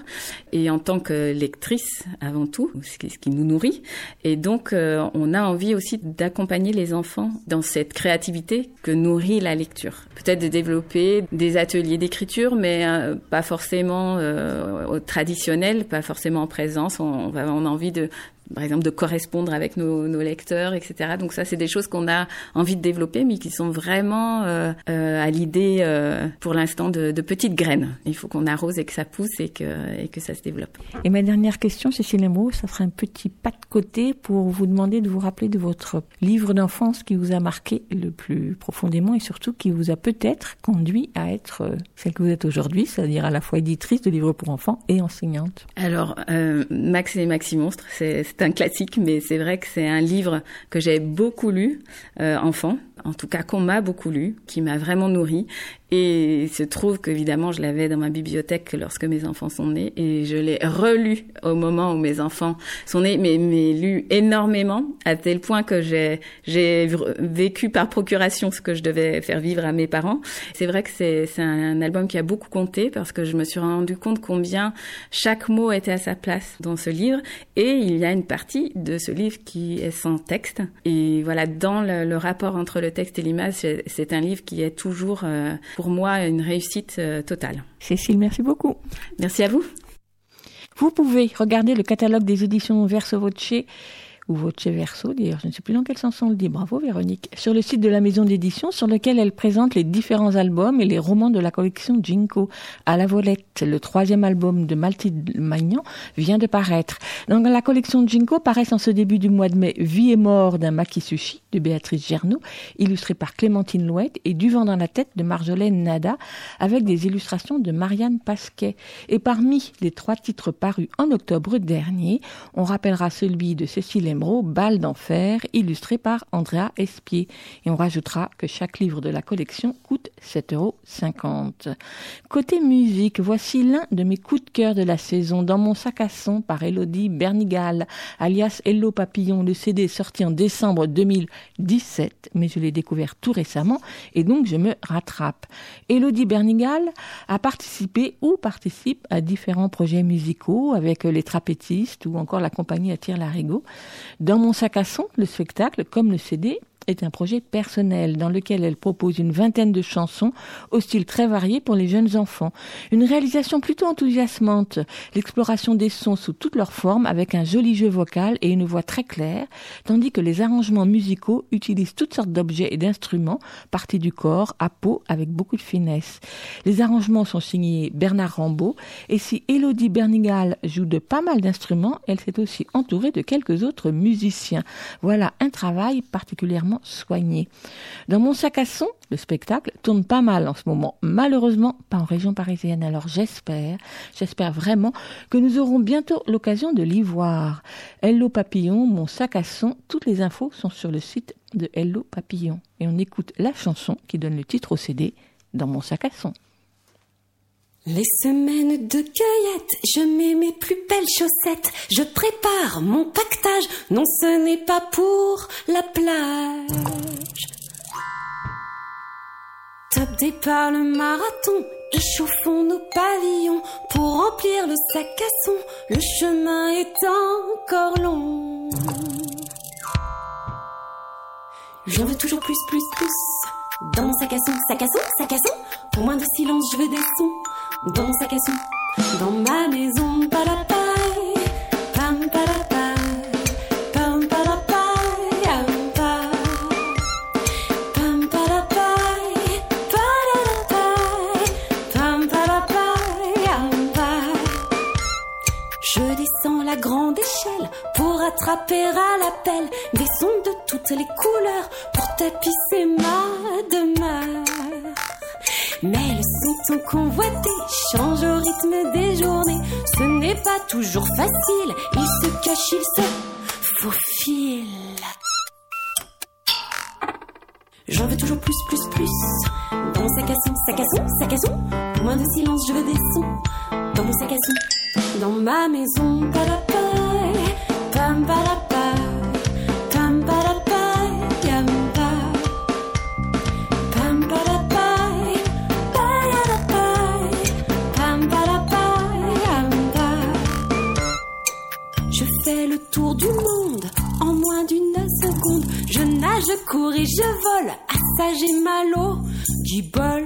Et en tant que lectrice, avant tout, ce qui, nous nourrit. Et donc, euh, on a envie aussi d'accompagner les enfants dans cette créativité que nourrit la lecture. Peut-être de développer des ateliers d'écriture, mais euh, pas forcément euh, traditionnels, pas forcément en présence. On, va, a envie de par exemple de correspondre avec nos, nos lecteurs, etc. Donc ça, c'est des choses qu'on a envie de développer, mais qui sont vraiment euh, euh, à l'idée euh, pour l'instant de, de, petites graines. Il faut qu'on arrose et que ça pousse et que, et que ça se développe. Et ma dernière question, Cécile Emo, ça sera un petit pas de côté pour vous demander de vous rappeler de votre livre d'enfance qui vous a marqué le plus profondément et surtout qui vous a peut-être conduit à être euh, celle que vous êtes aujourd'hui, c'est-à-dire à la fois éditrice de livres pour enfants et enseignante. Alors, euh, Max et Maxi Monstre, c'est c'est un classique, mais c'est vrai que c'est un livre que j'ai beaucoup lu euh, enfant, en tout cas qu'on m'a beaucoup lu, qui m'a vraiment nourri et il se trouve qu'évidemment, je l'avais dans ma bibliothèque lorsque mes enfants sont nés et je l'ai relu au moment où mes enfants sont nés, mais, mais lu énormément à tel point que j'ai, j'ai vécu par procuration ce que je devais faire vivre à mes parents. C'est vrai que c'est, c'est un, album qui a beaucoup compté parce que je me suis rendu compte combien chaque mot était à sa place dans ce livre et il y a une partie de ce livre qui est sans texte. Et voilà, dans le, rapport entre le texte et l'image, c'est, c'est un livre qui est toujours euh, pour moi une réussite euh, totale. Cécile, merci beaucoup. Merci à vous. Vous pouvez regarder le catalogue des éditions Verso Voce ou Voce Verso, d'ailleurs, je ne sais plus dans quel sens on le dit, bravo Véronique, sur le site de la maison d'édition sur lequel elle présente les différents albums et les romans de la collection Jinko. À la volette, le troisième album de Mathilde Magnan vient de paraître. Dans la collection Jinko paraissent en ce début du mois de mai Vie et mort d'un Makisushi de Béatrice Gernaud, illustré par Clémentine Louette et Du vent dans la tête de Marjolaine Nada, avec des illustrations de Marianne Pasquet. Et parmi les trois titres parus en octobre dernier, on rappellera celui de Cécile Balle d'enfer, illustré par Andrea Espier. Et on rajoutera que chaque livre de la collection coûte 7,50 euros. Côté musique, voici l'un de mes coups de cœur de la saison, Dans mon sac à son par Elodie Bernigal, alias Hello Papillon, le CD sorti en décembre 2017, mais je l'ai découvert tout récemment et donc je me rattrape. Elodie Bernigal a participé ou participe à différents projets musicaux avec les trapétistes ou encore la compagnie Attire Larigot. Dans mon sac à son, le spectacle, comme le CD, est un projet personnel dans lequel elle propose une vingtaine de chansons au style très varié pour les jeunes enfants. Une réalisation plutôt enthousiasmante, l'exploration des sons sous toutes leurs formes avec un joli jeu vocal et une voix très claire, tandis que les arrangements musicaux utilisent toutes sortes d'objets et d'instruments, parties du corps, à peau, avec beaucoup de finesse. Les arrangements sont signés Bernard Rambaud, et si Elodie Bernigal joue de pas mal d'instruments, elle s'est aussi entourée de quelques autres musiciens. Voilà un travail particulièrement soigné. Dans mon sac à son, le spectacle tourne pas mal en ce moment. Malheureusement, pas en région parisienne. Alors j'espère, j'espère vraiment que nous aurons bientôt l'occasion de l'y voir. Hello Papillon, mon sac à son, toutes les infos sont sur le site de Hello Papillon. Et on écoute la chanson qui donne le titre au CD dans mon sac à son. Les semaines de cueillette, je mets mes plus belles chaussettes, je prépare mon pactage, non ce n'est pas pour la plage. Top départ le marathon, échauffons nos pavillons pour remplir le sac à son, le chemin est encore long. J'en veux toujours plus, plus, plus. Dans mon sac à son, sac à son, sac à son. Pour moins de silence, je veux des sons. Dans mon sac à son, dans ma maison, pas la paille. Pam, pa la paille. Pam. Pam. Pam. Je descends la grande échelle pour attraper à l'appel des sons de toutes les couleurs pour tapisser ma demeure. Mais le son tant convoité change au rythme des journées. Ce n'est pas toujours facile, il se cache, il se faufile. J'en veux toujours plus, plus, plus. Dans mon sac à son, sac à son, sac à son. Moins de silence, je veux des sons. Dans mon sac à son, dans ma maison, pas la paille. Pam, pa et je vole. À ça j'ai mal au gibol.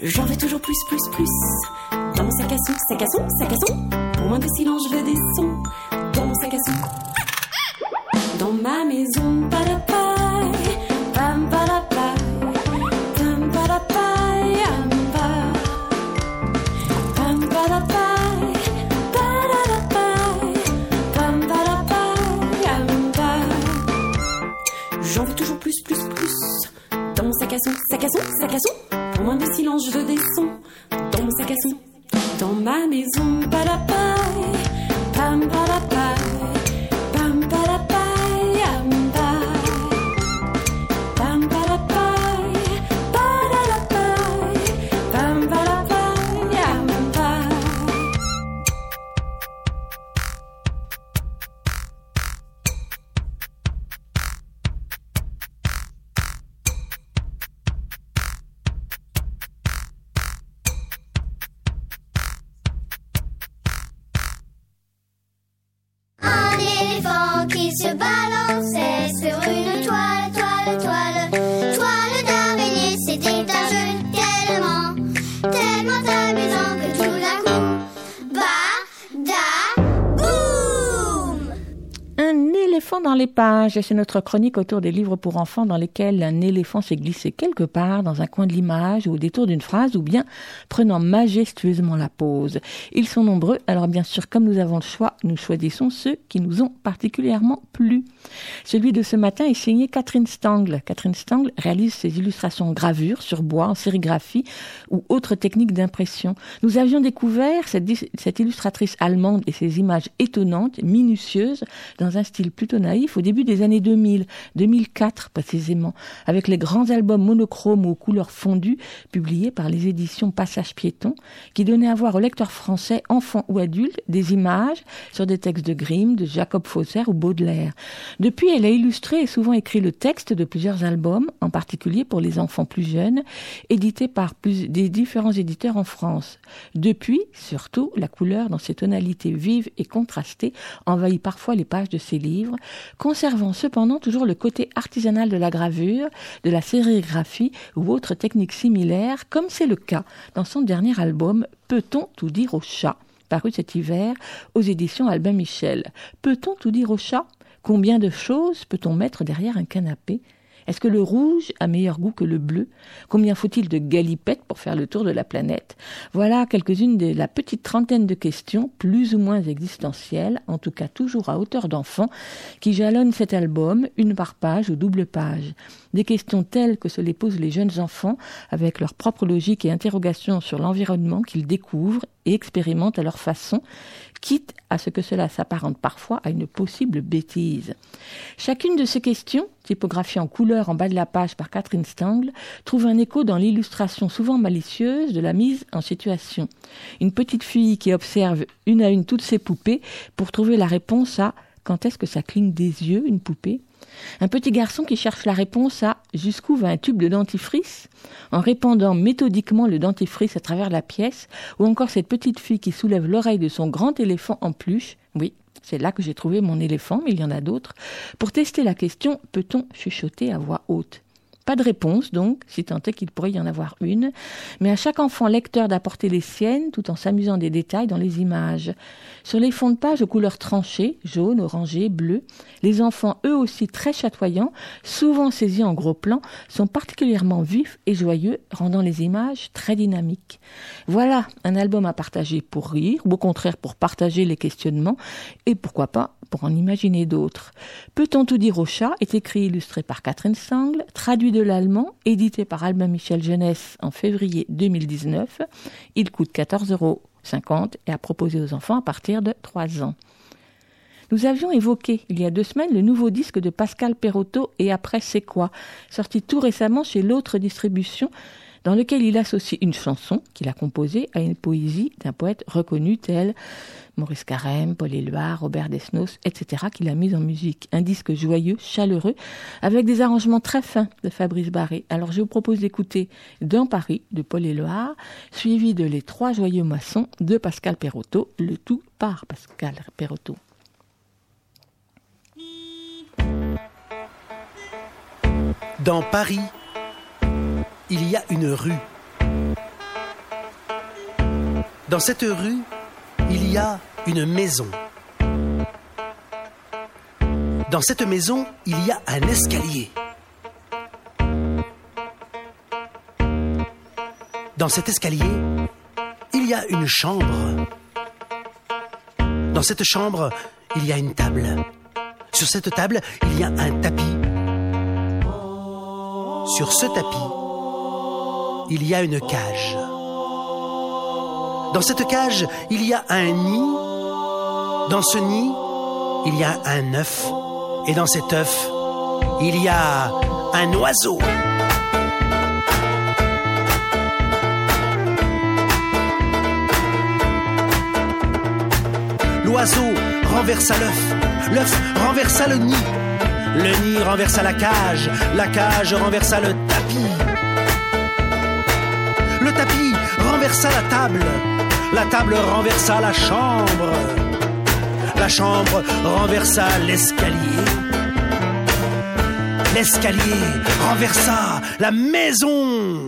J'en veux toujours plus, plus, plus. Dans mon sac à son, sac à son, sac à son. Pour moins de silence, je veux des sons. Dans mon sac à son. Dans ma maison, à son, sac à son. Pour moins de silence, je veux des sons. Dans mon sac à son. Dans ma maison, pas la paille. Pam, pa la paille. Les pages, c'est notre chronique autour des livres pour enfants dans lesquels un éléphant s'est glissé quelque part dans un coin de l'image ou au détour d'une phrase ou bien prenant majestueusement la pose. Ils sont nombreux, alors bien sûr comme nous avons le choix, nous choisissons ceux qui nous ont particulièrement plu. Celui de ce matin est signé Catherine Stangle. Catherine Stangle réalise ses illustrations en gravure sur bois, en sérigraphie ou autres techniques d'impression. Nous avions découvert cette, cette illustratrice allemande et ses images étonnantes, minutieuses, dans un style plutôt naïf au début des années 2000, 2004 précisément, avec les grands albums monochromes aux couleurs fondues publiés par les éditions Passage Piéton, qui donnaient à voir aux lecteurs français, enfants ou adultes, des images sur des textes de Grimm, de Jacob Fausser ou Baudelaire. Depuis, elle a illustré et souvent écrit le texte de plusieurs albums, en particulier pour les enfants plus jeunes, édités par des différents éditeurs en France. Depuis, surtout, la couleur dans ses tonalités vives et contrastées envahit parfois les pages de ses livres, conservant cependant toujours le côté artisanal de la gravure, de la sérigraphie ou autres techniques similaires, comme c'est le cas dans son dernier album Peut-on tout dire au chat? Paru cet hiver aux éditions Albin Michel. Peut-on tout dire au chat? Combien de choses peut-on mettre derrière un canapé? Est-ce que le rouge a meilleur goût que le bleu? Combien faut-il de galipettes pour faire le tour de la planète? Voilà quelques-unes de la petite trentaine de questions, plus ou moins existentielles, en tout cas toujours à hauteur d'enfant, qui jalonnent cet album, une par page ou double page. Des questions telles que se les posent les jeunes enfants, avec leur propre logique et interrogation sur l'environnement qu'ils découvrent et expérimentent à leur façon, quitte à ce que cela s'apparente parfois à une possible bêtise. Chacune de ces questions, typographiées en couleur en bas de la page par Catherine Stangle, trouve un écho dans l'illustration souvent malicieuse de la mise en situation. Une petite fille qui observe une à une toutes ses poupées pour trouver la réponse à quand est-ce que ça cligne des yeux, une poupée? Un petit garçon qui cherche la réponse à jusqu'où va un tube de dentifrice en répandant méthodiquement le dentifrice à travers la pièce, ou encore cette petite fille qui soulève l'oreille de son grand éléphant en pluche, oui, c'est là que j'ai trouvé mon éléphant, mais il y en a d'autres, pour tester la question peut-on chuchoter à voix haute? Pas de réponse donc, si tant est qu'il pourrait y en avoir une, mais à chaque enfant lecteur d'apporter les siennes tout en s'amusant des détails dans les images. Sur les fonds de page aux couleurs tranchées, jaune, orangé, bleu, les enfants eux aussi très chatoyants, souvent saisis en gros plans, sont particulièrement vifs et joyeux, rendant les images très dynamiques. Voilà un album à partager pour rire, ou au contraire pour partager les questionnements, et pourquoi pas pour en imaginer d'autres. Peut-on tout dire au chat est écrit et illustré par Catherine Sangle, traduit de l'allemand, édité par Albin Michel Jeunesse en février 2019. Il coûte 14,50 euros et à proposer aux enfants à partir de 3 ans. Nous avions évoqué il y a deux semaines le nouveau disque de Pascal Perotto et après c'est quoi, sorti tout récemment chez l'autre distribution dans lequel il associe une chanson qu'il a composée à une poésie d'un poète reconnu tel Maurice Carême, Paul Éluard, Robert Desnos, etc., qu'il a mis en musique. Un disque joyeux, chaleureux, avec des arrangements très fins de Fabrice Barré. Alors je vous propose d'écouter Dans Paris de Paul Éluard, suivi de Les Trois Joyeux Moissons de Pascal Perotto, le tout par Pascal Perotto. Dans Paris, il y a une rue. Dans cette rue, il y a une maison. Dans cette maison, il y a un escalier. Dans cet escalier, il y a une chambre. Dans cette chambre, il y a une table. Sur cette table, il y a un tapis. Sur ce tapis, il y a une cage. Dans cette cage, il y a un nid. Dans ce nid, il y a un œuf. Et dans cet œuf, il y a un oiseau. L'oiseau renversa l'œuf. L'œuf renversa le nid. Le nid renversa la cage. La cage renversa le tapis. La table. La table renversa la chambre. La chambre renversa l'escalier. L'escalier renversa la maison.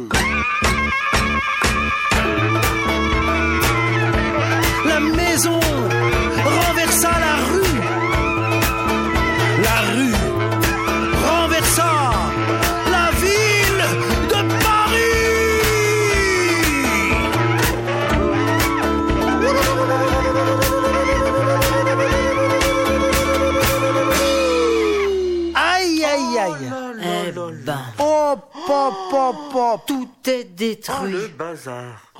Est détruit. bazar.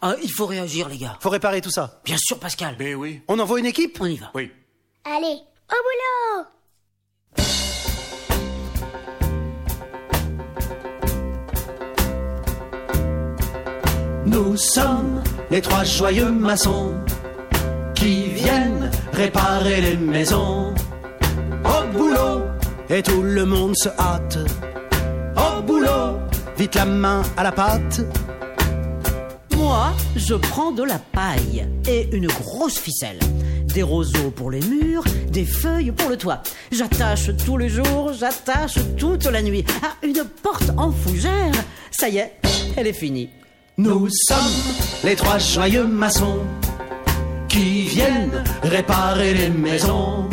Ah, il faut réagir, les gars. Faut réparer tout ça. Bien sûr, Pascal. Mais oui. On envoie une équipe? On y va. Oui. Allez, au boulot Nous sommes les trois joyeux maçons qui viennent réparer les maisons. Au boulot et tout le monde se hâte. Au boulot, vite la main à la pâte. Moi, je prends de la paille et une grosse ficelle. des roseaux pour les murs, des feuilles pour le toit. J'attache tout le jour, j'attache toute la nuit. Ah, une porte en fougère, ça y est, elle est finie. Nous sommes les trois joyeux maçons qui viennent réparer les maisons.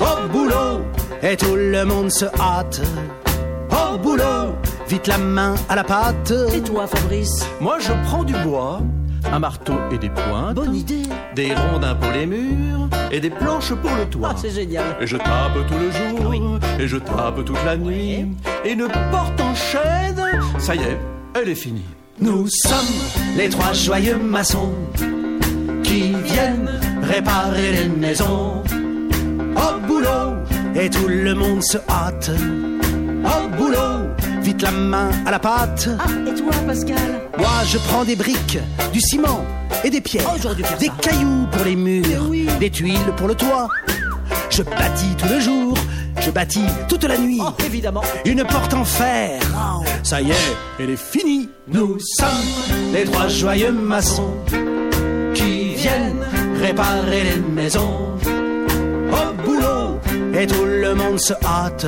Au boulot, et tout le monde se hâte. Au boulot, vite la main à la pâte. Et toi, Fabrice Moi, je prends du bois, un marteau et des pointes, Bonne idée. des rondins pour les murs et des planches pour le toit. Ah, c'est génial. Et je tape tout le jour, et je tape toute la nuit. Et une porte en chêne, ça y est, elle est finie. Nous sommes les trois joyeux maçons qui viennent réparer les maisons. Au boulot, et tout le monde se hâte. Au boulot, vite la main à la pâte. Ah, et toi, Pascal Moi, je prends des briques, du ciment et des pierres, Oh, des ça. cailloux pour les murs, oui. des tuiles pour le toit. Je bâtis tout le jour, je bâtis toute la nuit. Oh, évidemment. Une porte en fer. Ça y est, elle est finie. Nous sommes les trois joyeux maçons qui viennent réparer les maisons. Au boulot, et tout le monde se hâte.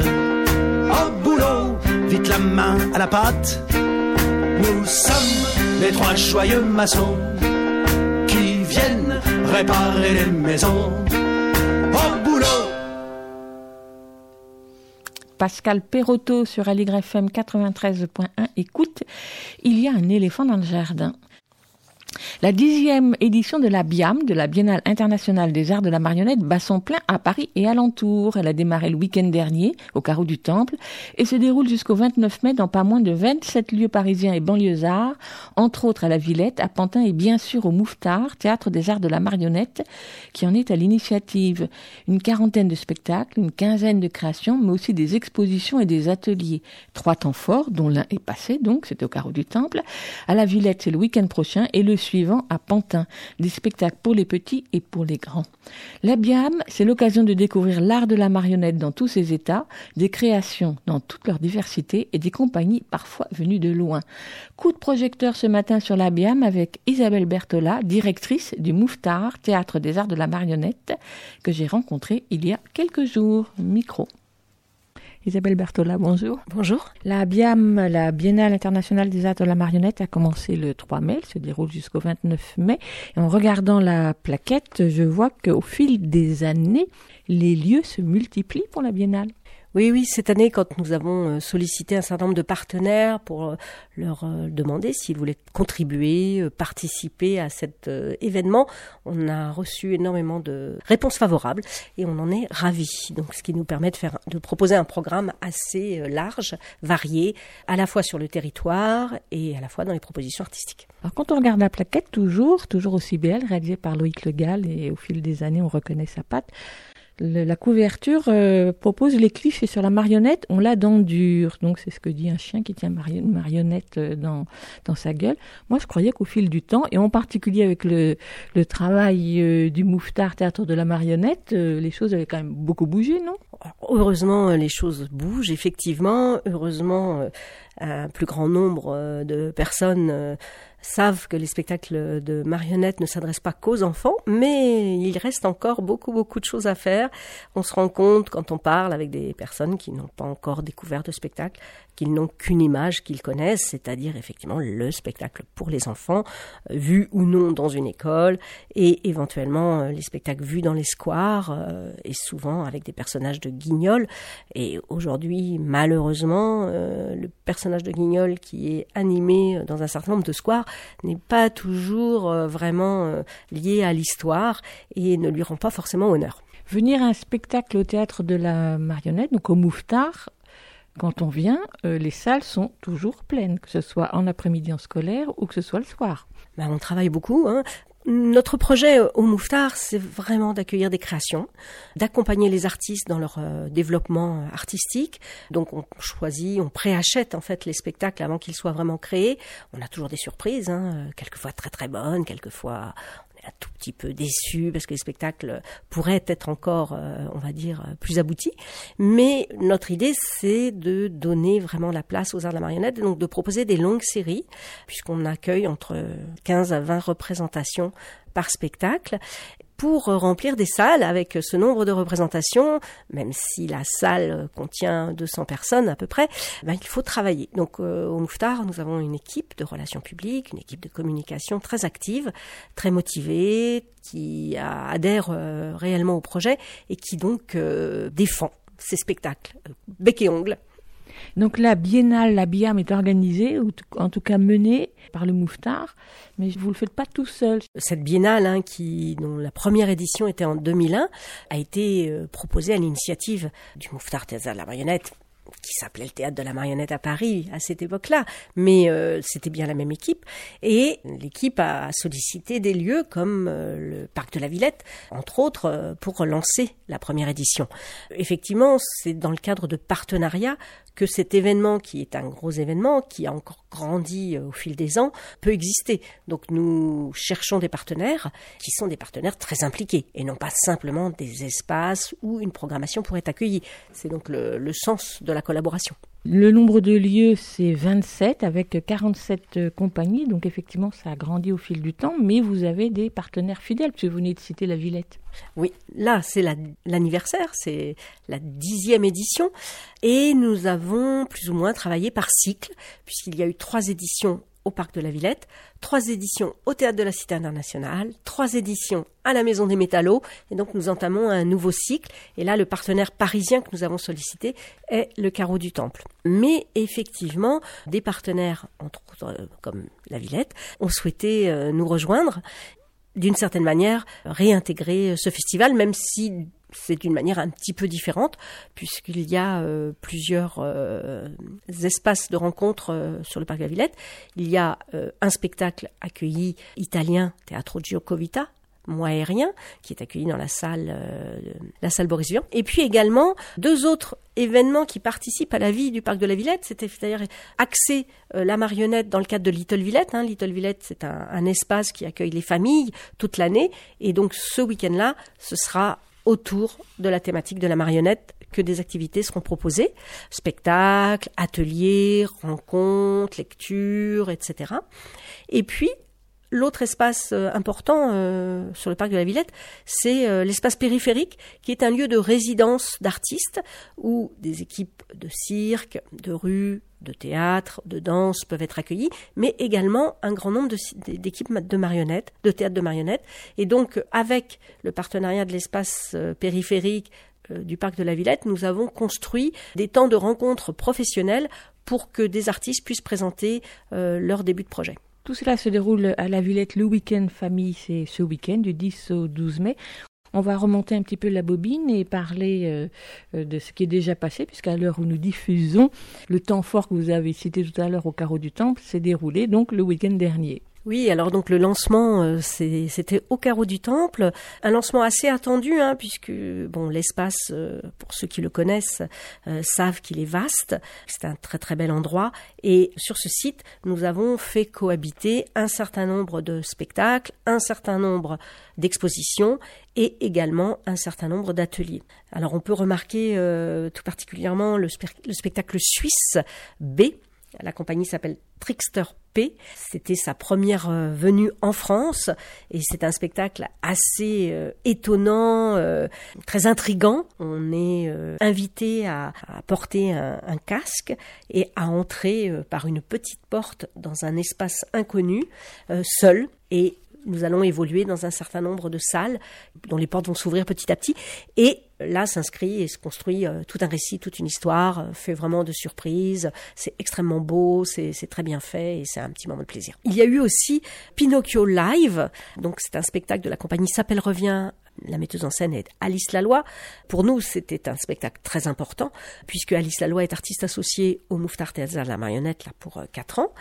Vite la main à la pâte. Nous sommes les trois joyeux maçons qui viennent réparer les maisons. Au boulot. Pascal Perotto sur Aligre FM 93.1. Écoute, il y a un éléphant dans le jardin. La dixième édition de la BIAM, de la Biennale internationale des arts de la marionnette, bat son plein à Paris et alentour. Elle a démarré le week-end dernier au carreau du Temple et se déroule jusqu'au 29 mai dans pas moins de 27 lieux parisiens et banlieusards, entre autres à la Villette, à Pantin et bien sûr au Mouffetard, théâtre des arts de la marionnette, qui en est à l'initiative. Une quarantaine de spectacles, une quinzaine de créations, mais aussi des expositions et des ateliers. Trois temps forts, dont l'un est passé, donc c'était au carreau du Temple. À la Villette, c'est le week-end prochain et le suivant à Pantin. Des spectacles pour les petits et pour les grands. La BIAM, c'est l'occasion de découvrir l'art de la marionnette dans tous ses états, des créations dans toute leur diversité et des compagnies parfois venues de loin. Coup de projecteur ce matin sur la BIAM avec Isabelle Bertola, directrice du Mouffetard, théâtre des arts de la marionnette, que j'ai rencontré il y a quelques jours. Micro. Isabelle Bertola, bonjour. Bonjour. La BIAM, la Biennale internationale des arts de la marionnette, a commencé le 3 mai, elle se déroule jusqu'au 29 mai. En regardant la plaquette, je vois qu'au fil des années, les lieux se multiplient pour la Biennale. Oui, oui, cette année, quand nous avons euh, sollicité un certain nombre de partenaires pour euh, leur euh, demander s'ils voulaient contribuer, participer à cet événement, on a reçu énormément de réponses favorables et on en est ravis. Donc, ce qui nous permet de faire, de proposer un programme assez large, varié, à la fois sur le territoire et à la fois dans les propositions artistiques. Alors quand on regarde la plaquette, toujours, toujours aussi belle, réalisée par Loïc Le Gall, et au fil des années, on reconnaît sa patte. Le- la couverture euh, propose les clichés sur la marionnette, on l'a dans dur. Donc c'est ce que dit un chien qui tient une marionnette euh, dans, dans sa gueule. Moi je croyais qu'au fil du temps, et en particulier avec le, le travail euh, du Mouffetard Théâtre de la marionnette, euh, les choses avaient quand même beaucoup bougé, non? Heureusement, euh, les choses bougent, effectivement. Heureusement, euh, un plus grand nombre de personnes savent que les spectacles de marionnettes ne s'adressent pas qu'aux enfants, mais il reste encore beaucoup, beaucoup de choses à faire. On se rend compte quand on parle avec des personnes qui n'ont pas encore découvert de spectacle, qu'ils n'ont qu'une image qu'ils connaissent, c'est-à-dire effectivement le spectacle pour les enfants, euh, vu ou non dans une école, et éventuellement euh, les spectacles vus dans les squares, euh, et souvent avec des personnages de guignol. Et aujourd'hui, malheureusement, le personnage de guignol qui est animé dans un certain nombre de squares n'est pas toujours euh, vraiment euh, lié à l'histoire et ne lui rend pas forcément honneur. Venir à un spectacle au théâtre de la marionnette, donc au Mouffetard, quand on vient, euh, les salles sont toujours pleines, que ce soit en après-midi en scolaire ou que ce soit le soir. Ben, on travaille beaucoup. Hein. Notre projet euh, au Mouffetard, c'est vraiment d'accueillir des créations, d'accompagner les artistes dans leur euh, développement euh, artistique. Donc on choisit, on préachète en fait les spectacles avant qu'ils soient vraiment créés. On a toujours des surprises, hein, quelquefois très très bonnes, quelquefois un tout petit peu déçu parce que les spectacles pourraient être encore, euh, on va dire, euh, plus aboutis. Mais notre idée, c'est de donner vraiment la place aux arts de la marionnette, et donc de proposer des longues séries, puisqu'on accueille entre 15 à 20 représentations par spectacle. Pour euh, remplir des salles avec ce nombre de représentations, même si la salle contient 200 personnes à peu près, ben, il faut travailler. Donc euh, au Mouftar, nous avons une équipe de relations publiques, une équipe de communication très active, très motivée, qui adhère euh, réellement au projet et qui donc euh, défend ces spectacles, euh, bec et ongle. Donc la biennale, la BIAM est organisée, ou en tout cas menée par le Mouftar, mais vous ne le faites pas tout seul. Cette biennale, hein, qui, dont la première édition était en 2001, a été euh, proposée à l'initiative du Mouftar Théâtre de la Marionnette, qui s'appelait le Théâtre de la Marionnette à Paris à cette époque-là, mais euh, c'était bien la même équipe. Et l'équipe a sollicité des lieux comme euh, le Parc de la Villette, entre autres, pour lancer la première édition. Effectivement, c'est dans le cadre de partenariats que cet événement, qui est un gros événement, qui a encore grandi euh, au fil des ans, peut exister. Donc nous cherchons des partenaires qui sont des partenaires très impliqués et non pas simplement des espaces où une programmation pourrait être accueillie. C'est donc le, le sens de la collaboration. Le nombre de lieux, c'est 27 avec 47 euh, compagnies, donc effectivement ça a grandi au fil du temps, mais vous avez des partenaires fidèles, puisque vous venez de citer la Villette. Oui, là c'est la- l'anniversaire, c'est la dixième édition et nous avons plus ou moins travaillé par cycle puisqu'il y a eu trois éditions Parc de la Villette, trois éditions au Théâtre de la Cité internationale, trois éditions à la Maison des Métallos et donc nous entamons un nouveau cycle et là le partenaire parisien que nous avons sollicité est le Carreau du Temple. Mais effectivement, des partenaires euh, comme la Villette ont souhaité euh, nous rejoindre d'une certaine manière réintégrer ce festival, même si c'est d'une manière un petit peu différente, puisqu'il y a euh, plusieurs euh, espaces de rencontre euh, sur le parc de la Villette. Il y a un spectacle accueilli italien, Teatro Giocovita, Moi aérien, qui est accueilli dans la salle, la salle Boris Vian. Et puis également deux autres événements qui participent à la vie du parc de la Villette. C'est-à-dire axer la marionnette dans le cadre de Little Villette. hein. Little Villette, c'est un espace qui accueille les familles toute l'année. Et donc ce week-end-là, ce sera autour de la thématique de la marionnette que des activités seront proposées, spectacles, ateliers, rencontres, lectures, etc. Et puis, l'autre espace euh, important euh, sur le parc de la Villette, c'est euh, l'espace périphérique, qui est un lieu de résidence d'artistes où des équipes de cirque, de rue, de théâtre, de danse peuvent être accueillies, mais également un grand nombre d'équipes de marionnettes, de théâtre de marionnettes. Et donc, avec le partenariat de l'espace euh, périphérique euh, du parc de la Villette, nous avons construit des temps de rencontres professionnelles pour que des artistes puissent présenter euh, leur début de projet. Tout cela se déroule à la Villette le week-end famille, c'est ce week-end du 10 au 12 mai. On va remonter un petit peu la bobine et parler euh, euh, de ce qui est déjà passé, puisqu'à l'heure où nous diffusons, le temps fort que vous avez cité tout à l'heure au carreau du Temple s'est déroulé donc le week-end dernier. Oui, alors donc le lancement, euh, c'était au carreau du temple, un lancement assez attendu, hein, puisque bon l'espace, euh, pour ceux qui le connaissent, euh, savent qu'il est vaste. C'est un très très bel endroit, et sur ce site, nous avons fait cohabiter un certain nombre de spectacles, un certain nombre d'expositions et également un certain nombre d'ateliers. Alors on peut remarquer tout particulièrement le, le spectacle suisse B. La compagnie s'appelle Trickster C'était sa première euh, venue en France et c'est un spectacle assez euh, étonnant, euh, très intrigant. On est invité à, porter un, un casque et à entrer par une petite porte dans un espace inconnu, seul et nous allons évoluer dans un certain nombre de salles dont les portes vont s'ouvrir petit à petit. Et là s'inscrit et se construit euh, tout un récit, toute une histoire, euh, fait vraiment de surprises. C'est extrêmement beau, c'est très bien fait et c'est un petit moment de plaisir. Il y a eu aussi Pinocchio Live. Donc c'est un spectacle de la compagnie S'appelle Revient la metteuse en scène est Alice Laloy. Pour nous, c'était un spectacle très important, puisque Alice Laloy est artiste associée au Mouftar Théâtre de la Marionnette là, pour euh, quatre ans.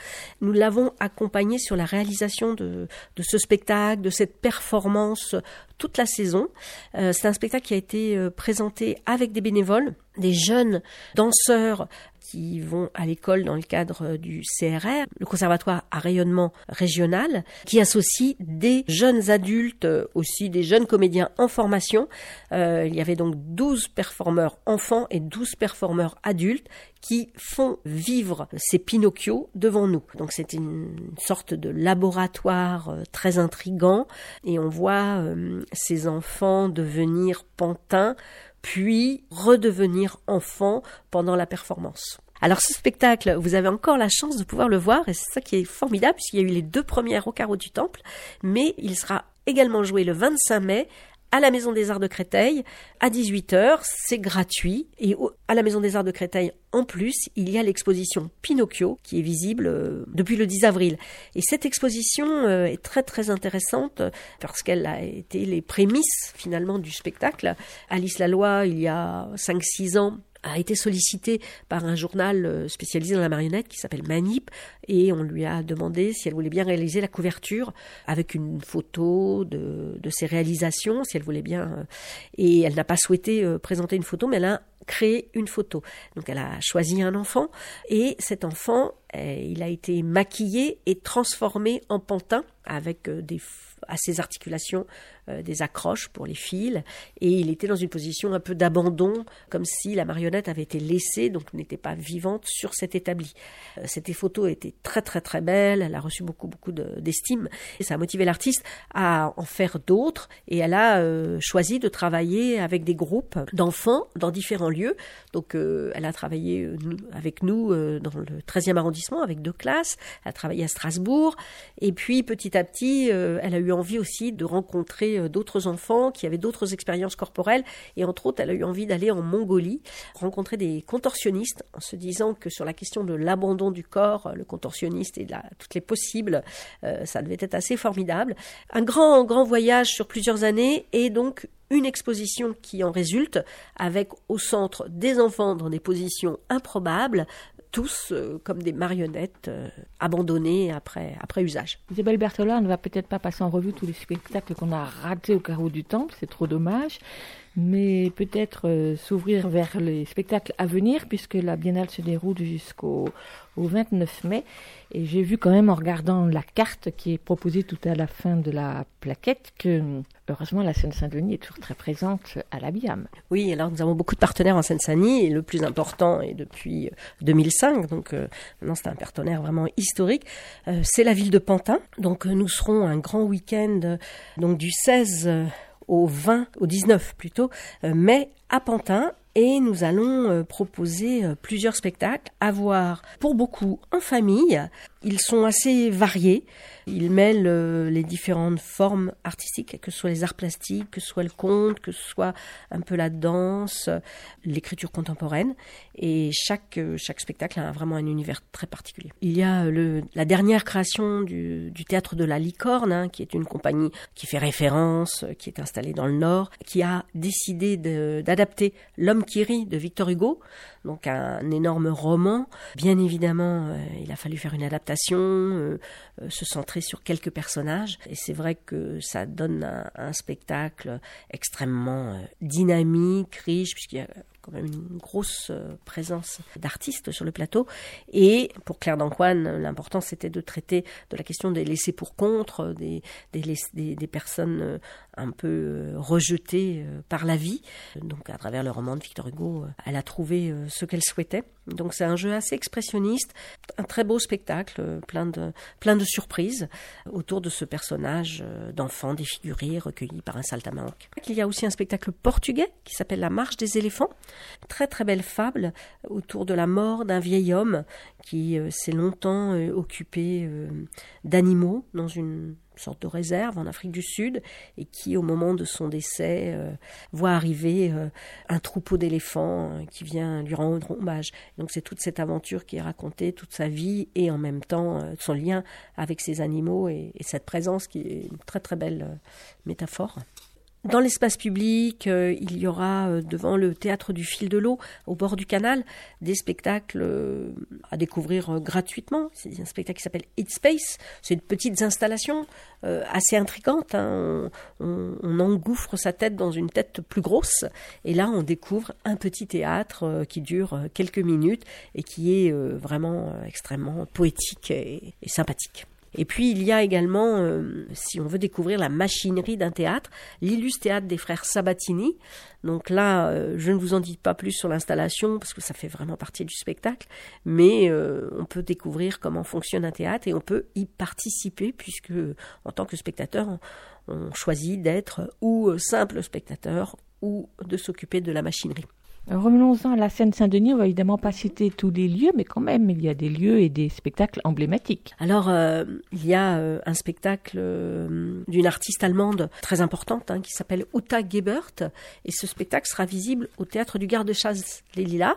Nous l'avons accompagnée sur la réalisation de, ce spectacle, de cette performance euh, toute la saison. Euh, C'est un spectacle qui a été euh, présenté avec des bénévoles, des jeunes danseurs qui vont à l'école dans le cadre du CRR, le Conservatoire à rayonnement régional, qui associe des jeunes adultes, euh, aussi des jeunes comédiens en formation. Euh, il y avait donc 12 performeurs enfants et 12 performeurs adultes qui font vivre ces Pinocchio devant nous. Donc c'est une sorte de laboratoire euh, très intrigant et on voit euh, ces enfants devenir pantins puis redevenir enfants pendant la performance. Alors ce spectacle, vous avez encore la chance de pouvoir le voir et c'est ça qui est formidable puisqu'il y a eu les deux premières au carreau du temple, mais il sera également joué le 25 mai à la Maison des Arts de Créteil à 18h, c'est gratuit et à la Maison des Arts de Créteil en plus, il y a l'exposition Pinocchio qui est visible euh, depuis le 10 avril. Et cette exposition euh, est très très intéressante parce qu'elle a été les prémices finalement du spectacle. Alice Laloy, il y a 5-6 ans, a été sollicitée par un journal euh, spécialisé dans la marionnette qui s'appelle Manip et on lui a demandé si elle voulait bien réaliser la couverture avec une photo de, de ses réalisations, si elle voulait bien. euh, Et elle n'a pas souhaité euh, présenter une photo, mais elle a créé une photo. Donc elle a choisi un enfant et cet enfant, euh, il a été maquillé et transformé en pantin avec des à ses articulations euh, des accroches pour les fils. Et il était dans une position un peu d'abandon comme si la marionnette avait été laissée donc n'était pas vivante sur cet établi. Euh, Cette photo était très très très belle, elle a reçu beaucoup beaucoup de- d'estime. Et ça a motivé l'artiste à en faire d'autres. Et elle a euh, choisi de travailler avec des groupes d'enfants dans différents lieux. Donc elle a travaillé avec nous dans le 13e arrondissement avec deux classes, elle a travaillé à Strasbourg. Et puis petit à petit elle a eu envie aussi de rencontrer euh, d'autres enfants qui avaient d'autres expériences corporelles et entre autres elle a eu envie d'aller en Mongolie rencontrer des contorsionnistes en se disant que sur la question de l'abandon du corps, le contorsionniste et la, toutes les possibles, euh, ça devait être assez formidable. Un grand grand voyage sur plusieurs années et donc une exposition qui en résulte avec au centre des enfants dans des positions improbables tous euh, comme des marionnettes euh, abandonnées après, après usage. Isabelle Berthola ne va peut-être pas passer en revue tous les spectacles qu'on a ratés au carreau du temple, c'est trop dommage, mais peut-être euh, s'ouvrir vers les spectacles à venir puisque la biennale se déroule jusqu'au au 29 mai et j'ai vu quand même en regardant la carte qui est proposée tout à la fin de la plaquette que heureusement la Seine-Saint-Denis est toujours très présente à la BIAM. Oui, alors nous avons beaucoup de partenaires en Seine-Saint-Denis et le plus important est depuis 2005, donc euh, maintenant c'est un partenaire vraiment historique. Euh, c'est la ville de Pantin, donc euh, nous serons un grand week-end euh, donc du 16 euh, au 20, au 19 plutôt, euh, mai à Pantin et nous allons euh, proposer euh, plusieurs spectacles à voir pour beaucoup en famille. Ils sont assez variés. Ils mêlent euh, les différentes formes artistiques, que ce soit les arts plastiques, que ce soit le conte, que ce soit un peu la danse, euh, l'écriture contemporaine. Et chaque, euh, chaque spectacle a vraiment un univers très particulier. Il y a la dernière création du, théâtre de la Licorne, hein, qui est une compagnie qui fait référence, qui est installée dans le Nord, qui a décidé d'adapter L'homme qui rit de Victor Hugo, donc un énorme roman. Bien évidemment, il a fallu faire une adaptation, se centrer sur quelques personnages. Et c'est vrai que ça donne un, un spectacle extrêmement euh, dynamique, riche, puisqu'il y a une grosse euh, présence d'artistes sur le plateau. Et pour Claire Dancoine, l'important c'était de traiter de la question des laissés pour contre, des, des, personnes euh, un peu euh, rejetées par la vie. Donc à travers le roman de Victor Hugo, elle a trouvé ce qu'elle souhaitait. Donc c'est un jeu assez expressionniste, un très beau spectacle, plein de, plein de surprises autour de ce personnage d'enfant défiguré, recueilli par un saltimbanque. Il y a aussi un spectacle portugais qui s'appelle La marche des éléphants. Très très belle fable autour de la mort d'un vieil homme qui euh, s'est longtemps euh, occupé euh, d'animaux dans une sorte de réserve en Afrique du Sud et qui au moment de son décès voit arriver un troupeau d'éléphants qui vient lui rendre hommage. Donc c'est toute cette aventure qui est racontée, toute sa vie et en même temps son lien avec ces animaux et, et cette présence qui est une très très belle métaphore. Dans l'espace public, euh, il y aura euh, devant le théâtre du fil de l'eau, au bord du canal, des spectacles euh, à découvrir gratuitement. C'est un spectacle qui s'appelle It Space. C'est de petites installations assez intrigantes. hein. On, engouffre sa tête dans une tête plus grosse. Et là, on découvre un petit théâtre qui dure quelques minutes et qui est vraiment extrêmement poétique et sympathique. Et puis il y a également, euh, si on veut découvrir la machinerie d'un théâtre, l'illustre théâtre des frères Sabatini. Donc là, euh, je ne vous en dis pas plus sur l'installation parce que ça fait vraiment partie du spectacle, mais euh, on peut découvrir comment fonctionne un théâtre et on peut y participer puisque en tant que spectateur, on, choisit d'être ou simple spectateur ou de s'occuper de la machinerie. Revenons-en à la Seine-Saint-Denis. On va évidemment pas citer tous les lieux, mais quand même, il y a des lieux et des spectacles emblématiques. Alors, euh, il y a euh, un spectacle euh, d'une artiste allemande très importante hein, qui s'appelle Uta Gebert. Et ce spectacle sera visible au théâtre du Garde-Chasse Les Lilas.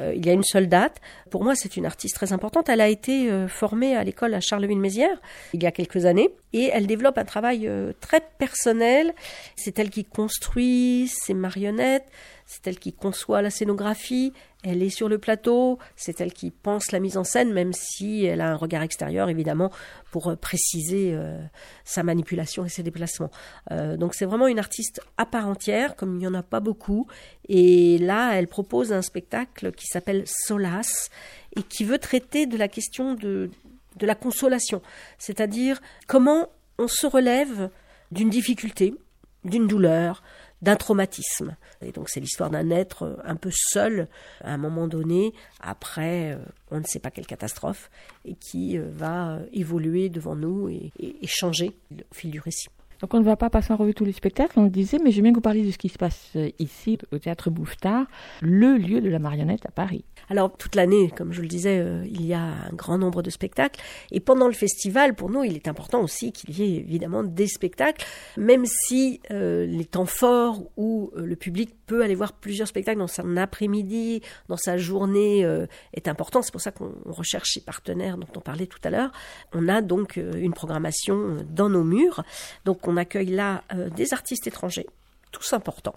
Euh, il y a une seule date. Pour moi, c'est une artiste très importante. Elle a été euh, formée à l'école à Charleville-Mézières il y a quelques années. Et elle développe un travail euh, très personnel. C'est elle qui construit ses marionnettes. C'est elle qui conçoit la scénographie, elle est sur le plateau, c'est elle qui pense la mise en scène, même si elle a un regard extérieur, évidemment, pour euh, préciser euh, sa manipulation et ses déplacements. Euh, donc c'est vraiment une artiste à part entière, comme il n'y en a pas beaucoup. Et là, elle propose un spectacle qui s'appelle Solace et qui veut traiter de la question de, de la consolation, c'est-à-dire comment on se relève d'une difficulté, d'une douleur, d'un traumatisme. Et donc c'est l'histoire d'un être euh, un peu seul à un moment donné, après euh, on ne sait pas quelle catastrophe, et qui euh, va évoluer devant nous et- et changer au fil du récit. Donc on ne va pas passer en revue tous les spectacles, on le disait, mais j'aime bien que vous parliez de ce qui se passe euh, ici, au théâtre Bouffetard, le lieu de la marionnette à Paris. Alors toute l'année, comme je le disais, euh, il y a un grand nombre de spectacles. Et pendant le festival, pour nous, il est important aussi qu'il y ait évidemment des spectacles, même si euh, les temps forts où le public aller voir plusieurs spectacles dans son après-midi, dans sa journée, euh, est important. C'est pour ça qu'on recherche ces partenaires dont on parlait tout à l'heure. On a donc euh, une programmation euh, dans nos murs. Donc on accueille là des artistes étrangers tous importants,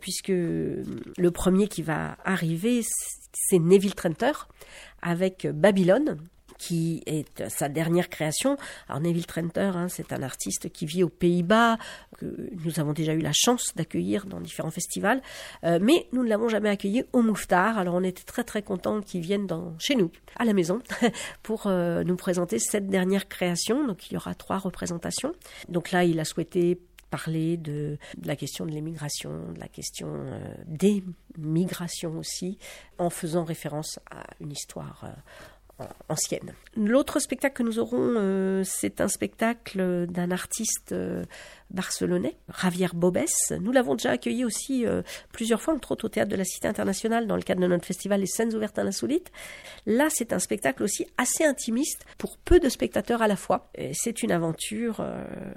puisque le premier qui va arriver, c'est Neville Trenter avec Babylone qui est sa dernière création. Alors Neville Trenter, hein, c'est un artiste qui vit aux Pays-Bas, que nous avons déjà eu la chance d'accueillir dans différents festivals, euh, mais nous ne l'avons jamais accueilli au Mouftar. Alors on était très très contents qu'il vienne dans, chez nous, à la maison, pour euh, nous présenter cette dernière création. Donc il y aura trois représentations. Donc là, il a souhaité parler de, la question de l'immigration, de la question euh, des migrations aussi, en faisant référence à une histoire ancienne. L'autre spectacle que nous aurons, euh, c'est un spectacle d'un artiste euh, barcelonais, Javier Bobès. Nous l'avons déjà accueilli aussi euh, plusieurs fois, entre autres au Théâtre de la Cité internationale, dans le cadre de notre festival Les scènes ouvertes à l'insolite. Là, c'est un spectacle aussi assez intimiste pour peu de spectateurs à la fois. C'est une aventure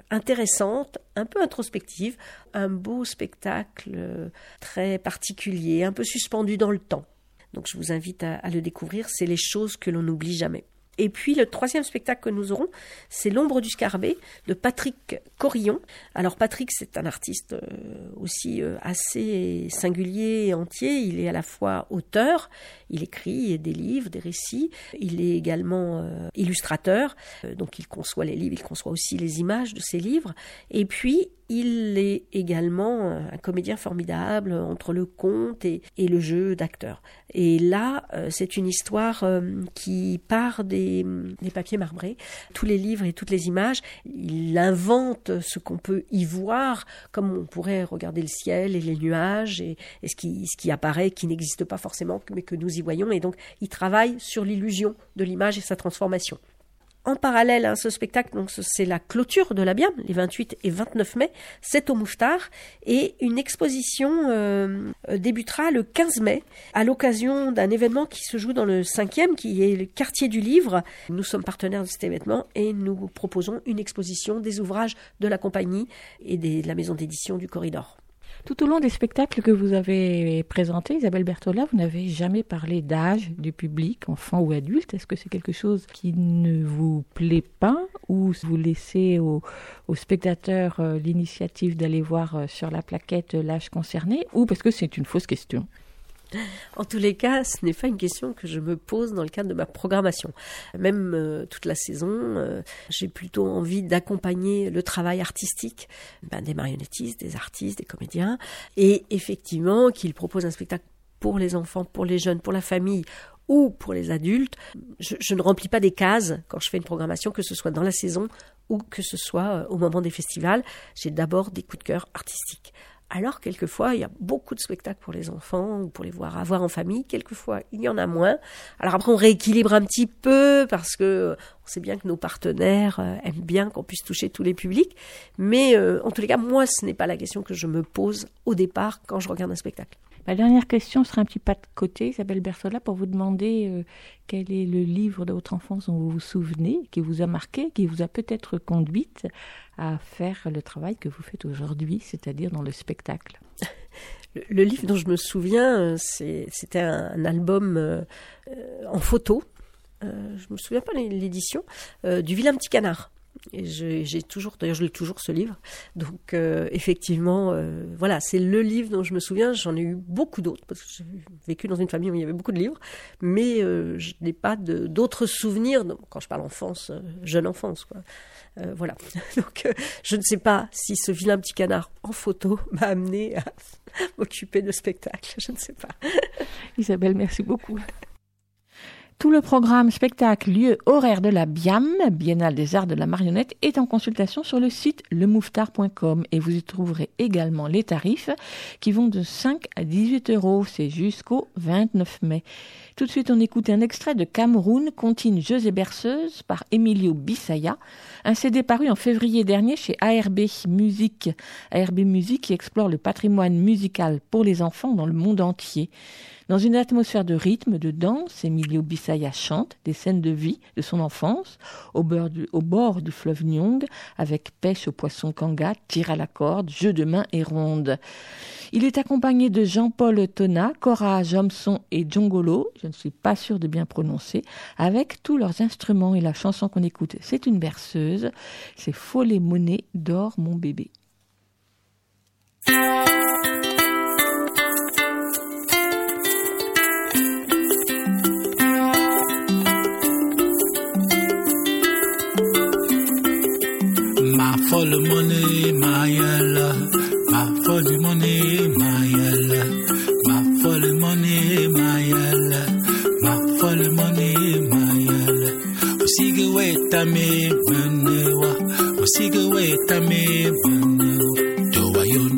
intéressante, un peu introspective, un beau spectacle très particulier, un peu suspendu dans le temps. Donc je vous invite à, le découvrir, c'est les choses que l'on n'oublie jamais. Et puis le troisième spectacle que nous aurons, c'est L'ombre du Scarbet de Patrick Corillon. Alors Patrick, c'est un artiste euh, aussi euh, assez singulier et entier. Il est à la fois auteur, il écrit des livres, des récits. Il est également euh, illustrateur, Euh, donc il conçoit les livres, il conçoit aussi les images de ses livres. Et puis il est également un comédien formidable entre le conte et, le jeu d'acteur. Et là, euh, c'est une histoire euh, qui part des, papiers marbrés, tous les livres et toutes les images. Il invente ce qu'on peut y voir, comme on pourrait regarder le ciel et les nuages et, et ce, qui, ce qui apparaît, qui n'existe pas forcément, mais que nous y voyons. Et donc, il travaille sur l'illusion de l'image et sa transformation. En parallèle à ce spectacle, donc c'est la clôture de la Biam, les 28 et 29 mai, c'est au Mouftar, et une exposition euh, débutera le 15 mai à l'occasion d'un événement qui se joue dans le 5e, qui est le quartier du livre. Nous sommes partenaires de cet événement et nous proposons une exposition des ouvrages de la compagnie et de la maison d'édition du Corridor. Tout au long des spectacles que vous avez présentés, Isabelle Bertola, vous n'avez jamais parlé d'âge du public, enfant ou adulte. Est-ce que c'est quelque chose qui ne vous plaît pas ou vous laissez aux, aux spectateurs euh, l'initiative d'aller voir euh, sur la plaquette euh, l'âge concerné ou parce que c'est une fausse question? En tous les cas, ce n'est pas une question que je me pose dans le cadre de ma programmation. Même euh, toute la saison, euh, j'ai plutôt envie d'accompagner le travail artistique ben, des marionnettistes, des artistes, des comédiens, et effectivement qu'ils proposent un spectacle pour les enfants, pour les jeunes, pour la famille ou pour les adultes. Je, ne remplis pas des cases quand je fais une programmation, que ce soit dans la saison ou que ce soit euh, au moment des festivals. J'ai d'abord des coups de cœur artistiques. Alors, quelquefois, il y a beaucoup de spectacles pour les enfants ou pour les voir avoir en famille. Quelquefois, il y en a moins. Alors après, on rééquilibre un petit peu parce que on sait bien que nos partenaires euh, aiment bien qu'on puisse toucher tous les publics. Mais euh, en tous les cas, moi, ce n'est pas la question que je me pose au départ quand je regarde un spectacle. Ma dernière question sera un petit pas de côté, Isabelle Bertola, pour vous demander euh, quel est le livre de votre enfance dont vous vous souvenez, qui vous a marqué, qui vous a peut-être conduite à faire le travail que vous faites aujourd'hui, c'est-à-dire dans le spectacle? Le, livre dont je me souviens, euh, c'était un, album euh, en photo. Euh, je me souviens pas l'édition du vilain petit canard. Et j'ai toujours, d'ailleurs, je l'ai toujours ce livre. Donc, euh, effectivement, euh, voilà, c'est le livre dont je me souviens. J'en ai eu beaucoup d'autres parce que j'ai vécu dans une famille où il y avait beaucoup de livres, mais euh, je n'ai pas d'autres souvenirs. Quand je parle enfance, euh, jeune enfance, quoi. Voilà. Donc, je ne sais pas si ce vilain petit canard en photo m'a amené à m'occuper de spectacle. Je ne sais pas. Isabelle, merci beaucoup. Tout le programme spectacle, lieu, horaire de la BIAM, Biennale des Arts de la Marionnette, est en consultation sur le site lemouftar.com et vous y trouverez également les tarifs qui vont de 5 à 18 euros. C'est jusqu'au 29 mai. Tout de suite, on écoute un extrait de Cameroun, Contine Jeux et Berceuses par Emilio Bissaya, un CD paru en février dernier chez ARB Musique. ARB Musique qui explore le patrimoine musical pour les enfants dans le monde entier. Dans une atmosphère de rythme, de danse, Emilio Bissaya chante des scènes de vie de son enfance au bord du, au bord du fleuve Nyong avec pêche au poisson kanga, tir à la corde, jeu de main et ronde. Il est accompagné de Jean-Paul Tona, Cora Jomson et Jongolo, je ne suis pas sûre de bien prononcer, avec tous leurs instruments et la chanson qu'on écoute. C'est une berceuse, c'est Follet Monnaie d'or mon bébé. Osige weta me menewa. Osige weta me menewa. Dowayon,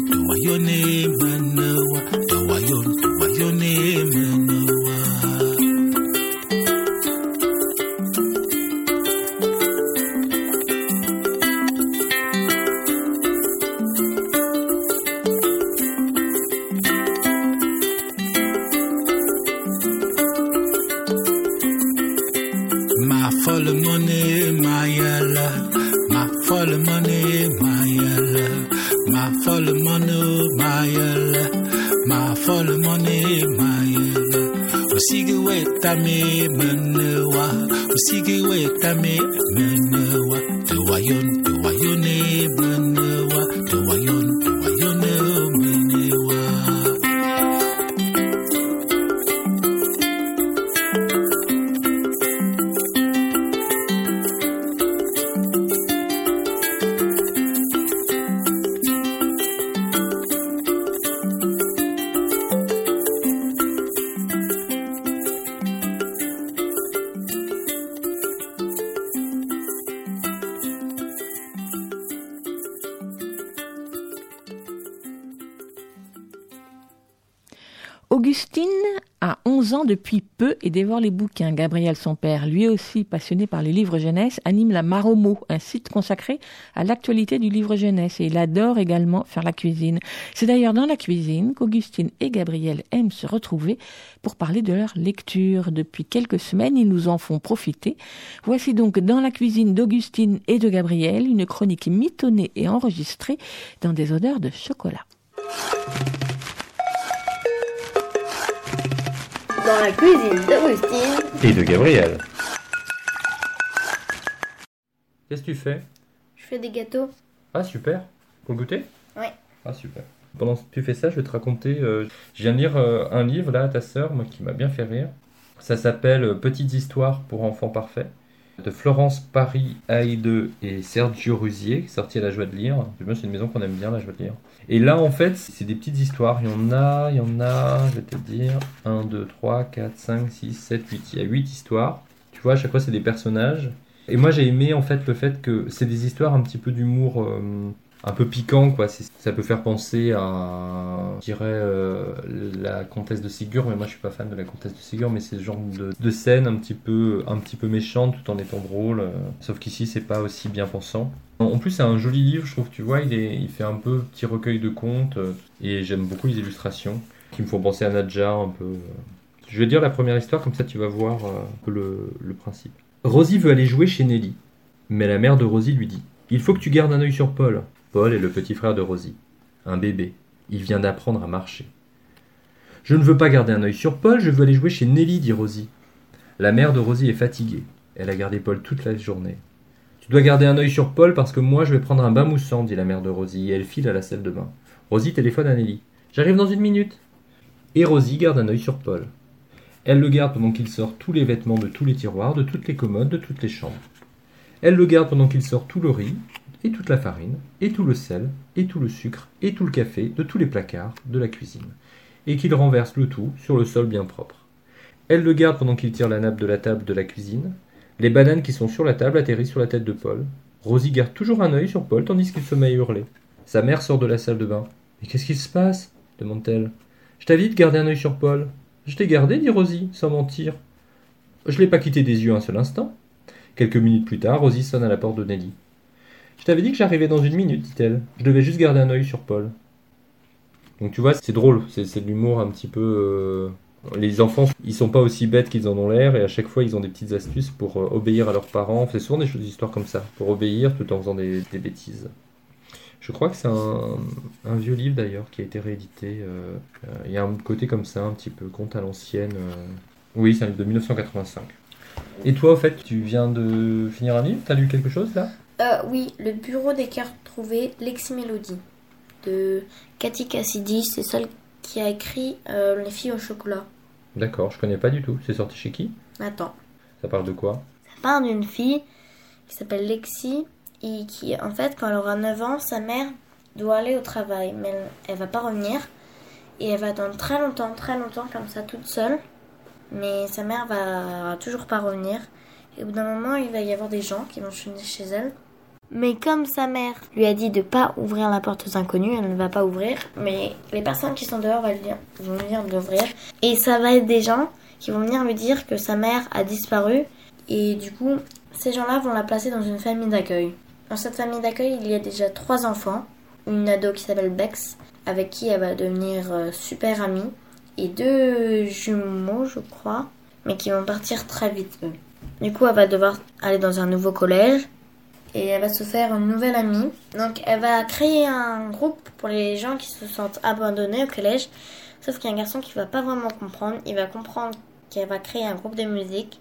Osige weta me menewa. Osige weta me menewa. Gabriel, son père, lui aussi passionné par les livres jeunesse, anime la Maromo, un site consacré à l'actualité du livre jeunesse. Et il adore également faire la cuisine. C'est d'ailleurs dans la cuisine qu'Augustine et Gabriel aiment se retrouver pour parler de leur lecture. Depuis quelques semaines, ils nous en font profiter. Voici donc dans la cuisine d'Augustine et de Gabriel une chronique mitonnée et enregistrée dans des odeurs de chocolat. Dans la cuisine d'Augustine. Et de Gabriel. Qu'est-ce que tu fais? Je fais des gâteaux. Ah super. Pour le goûter? Ouais. Ah super. Pendant que tu fais ça, je vais te raconter. euh, je viens de lire euh, un livre là à ta sœur, moi qui m'a bien fait rire. Ça s'appelle euh, Petites histoires pour enfants parfaits de Florence Paris Haïdeux et Sergio Rusier, sorti à la joie de lire. C'est une maison qu'on aime bien, la joie de lire. Et là, en fait, c'est des petites histoires. Il y en a, il y en a, je vais te dire, 1, 2, 3, 4, 5, 6, 7, 8. Il y a 8 histoires. Tu vois, à chaque fois, c'est des personnages. Et moi, j'ai aimé, en fait, le fait que c'est des histoires un petit peu d'humour euh, un peu piquant, quoi. Ça peut faire penser à, je dirais, euh, la comtesse de Ségur, mais moi, je suis pas fan de la comtesse de Ségur, mais c'est ce genre de, scène un petit peu, un petit peu méchante tout en étant drôle. euh, sauf qu'ici, c'est pas aussi bien pensant. En plus, c'est un joli livre, je trouve, tu vois, il, est, il fait un peu petit recueil de contes, euh, et j'aime beaucoup les illustrations, qui me font penser à Nadja, un peu. Je vais dire la première histoire, comme ça tu vas voir un peu le, le principe. Rosie veut aller jouer chez Nelly, mais la mère de Rosie lui dit Il faut que tu gardes un œil sur Paul. Paul est le petit frère de Rosie, un bébé. Il vient d'apprendre à marcher. Je ne veux pas garder un œil sur Paul, je veux aller jouer chez Nelly, dit Rosie. La mère de Rosie est fatiguée. Elle a gardé Paul toute la journée. Tu dois garder un œil sur Paul parce que moi je vais prendre un bain moussant, dit la mère de Rosie, et elle file à la salle de bain. Rosie téléphone à Nelly. J'arrive dans une minute. Et Rosie garde un œil sur Paul. Elle le garde pendant qu'il sort tous les vêtements de tous les tiroirs, de toutes les commodes, de toutes les chambres. Elle le garde pendant qu'il sort tout le riz, et toute la farine, et tout le sel, et tout le sucre, et tout le café, de tous les placards, de la cuisine, et qu'il renverse le tout sur le sol bien propre. Elle le garde pendant qu'il tire la nappe de la table de la cuisine. Les bananes qui sont sur la table atterrissent sur la tête de Paul. Rosie garde toujours un œil sur Paul tandis qu'il se met à hurler. Sa mère sort de la salle de bain. Mais qu'est-ce qui se passe? demande-t-elle. Je t'avais dit de garder un œil sur Paul. Je t'ai gardé, dit Rosie, sans mentir. Je l'ai pas quitté des yeux un seul instant. Quelques minutes plus tard, Rosie sonne à la porte de Nelly. Je t'avais dit que j'arrivais dans une minute, dit-elle. Je devais juste garder un œil sur Paul. Donc tu vois, c'est drôle, c'est de l'humour un petit peu. euh, Les enfants, ils sont pas aussi bêtes qu'ils en ont l'air, et à chaque fois, ils ont des petites astuces pour euh, obéir à leurs parents. C'est souvent des choses, des histoires comme ça, pour obéir tout en faisant des, des bêtises. Je crois que c'est un, vieux livre d'ailleurs qui a été réédité. euh, Il y a un côté comme ça, un petit peu conte à l'ancienne. Oui, c'est un livre de 1985. Et toi, au fait, tu viens de finir un livre? T'as lu quelque chose là? Euh, oui, le bureau des cartes trouvées, Leximélodie, de Cathy Cassidy. C'est celle qui a écrit euh, Les filles au chocolat. D'accord, je connais pas du tout. C'est sorti chez qui? Attends. Ça parle de quoi? Ça parle d'une fille qui s'appelle Lexi et qui, en fait, quand elle aura 9 ans, sa mère doit aller au travail, mais elle, elle va pas revenir. Et elle va attendre très longtemps, très longtemps, comme ça, toute seule. Mais sa mère va toujours pas revenir. Et au bout d'un moment, il va y avoir des gens qui vont venir chez elle. Mais comme sa mère lui a dit de pas ouvrir la porte aux inconnus, elle ne va pas ouvrir. Mais les personnes qui sont dehors vont venir, vont venir. Et ça va être des gens qui vont venir lui dire que sa mère a disparu. Et du coup, ces gens-là vont la placer dans une famille d'accueil. Dans cette famille d'accueil, il y a déjà trois enfants. Une ado qui s'appelle Bex, avec qui elle va devenir euh, super amie. Et deux jumeaux, je crois, mais qui vont partir très vite, eux. Du coup, elle va devoir aller dans un nouveau collège et elle va se faire une nouvelle amie. Donc, elle va créer un groupe pour les gens qui se sentent abandonnés au collège. Sauf qu'il y a un garçon qui va pas vraiment comprendre. Il va comprendre qu'elle va créer un groupe de musique.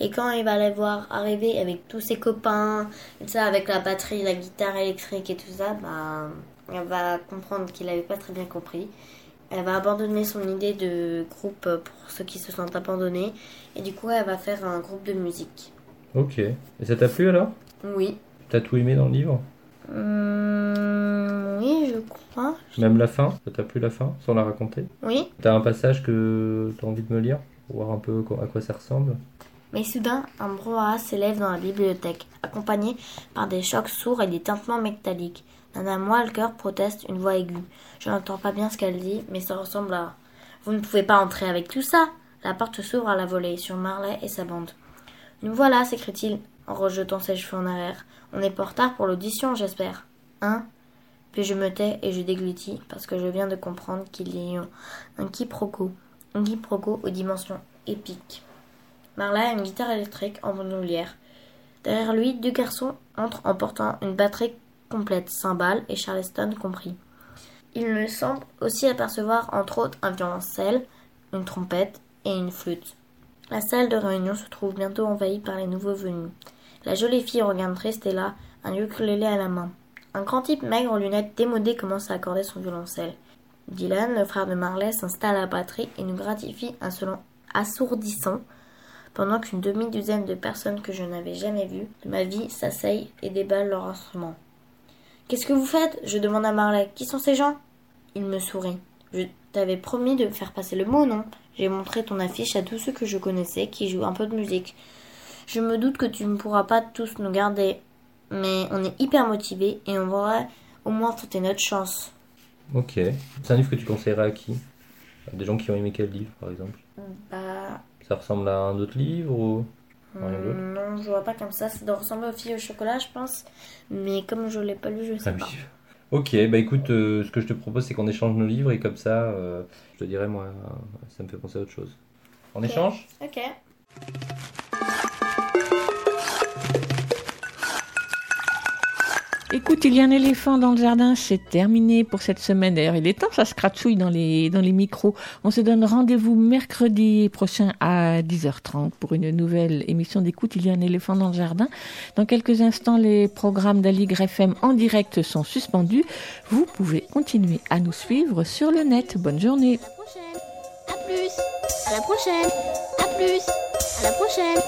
Et quand il va les voir arriver avec tous ses copains, et ça, avec la batterie, la guitare électrique et tout ça, bah, elle va comprendre qu'il n'avait pas très bien compris. Elle va abandonner son idée de groupe pour ceux qui se sentent abandonnés. Et du coup, elle va faire un groupe de musique. Ok. Et ça t'a plu alors? Oui. T'as tout aimé dans le livre Hum, oui, je crois. Même la fin Ça t'a plu la fin Sans la raconter Oui. T'as un passage que t'as envie de me lire Pour voir un peu à quoi ça ressemble Mais soudain, un brouhaha s'élève dans la bibliothèque, accompagné par des chocs sourds et des tintements métalliques. Madame Walker proteste une voix aiguë. Je n'entends pas bien ce qu'elle dit, mais ça ressemble à Vous ne pouvez pas entrer avec tout ça La porte s'ouvre à la volée sur Marley et sa bande. Nous voilà, s'écrie-t-il en rejetant ses cheveux en arrière. On est pas en retard pour l'audition, j'espère. Hein? Puis je me tais et je déglutis parce que je viens de comprendre qu'il y a un quiproquo. Un quiproquo aux dimensions épiques. Marla a une guitare électrique en bandoulière. Derrière lui, deux garçons entrent en portant une batterie complète, cymbales et Charleston compris. Il me semble aussi apercevoir entre autres un violoncelle, une trompette et une flûte. La salle de réunion se trouve bientôt envahie par les nouveaux venus. La jolie fille au regard triste est là, un ukulélé à la main. Un grand type maigre aux lunettes démodées commence à accorder son violoncelle. Dylan, le frère de Marley, s'installe à la batterie et nous gratifie un selon assourdissant pendant qu'une demi-douzaine de personnes que je n'avais jamais vues de ma vie s'asseyent et déballent leur instrument. Qu'est-ce que vous faites? Je demande à Marley. Qui sont ces gens? Il me sourit. Je t'avais promis de me faire passer le mot, non? J'ai montré ton affiche à tous ceux que je connaissais qui jouent un peu de musique. Je me doute que tu ne pourras pas tous nous garder, mais on est hyper motivés et on va au moins tenter notre chance. Ok. C'est un livre que tu conseillerais à qui? À Des gens qui ont aimé quel livre, par exemple? Bah, Ça ressemble à un autre livre ou Hmm, non, je vois pas comme ça. Ça doit ressembler aux filles au chocolat, je pense. Mais comme je l'ai pas lu, je sais Ah pas. oui. Ok, bah écoute, euh, ce que je te propose, c'est qu'on échange nos livres et comme ça, euh, je te dirai, moi, ça me fait penser à autre chose. En Ok. échange? Ok. Écoute, il y a un éléphant dans le jardin, c'est terminé pour cette semaine. D'ailleurs, il est temps, ça se cratchouille dans les, dans les micros. On se donne rendez-vous mercredi prochain à 10h30 pour une nouvelle émission d'écoute. Il y a un éléphant dans le jardin. Dans quelques instants, les programmes d'Aligre FM en direct sont suspendus. Vous pouvez continuer à nous suivre sur le net. Bonne journée. À plus, à la prochaine, à plus, à la prochaine.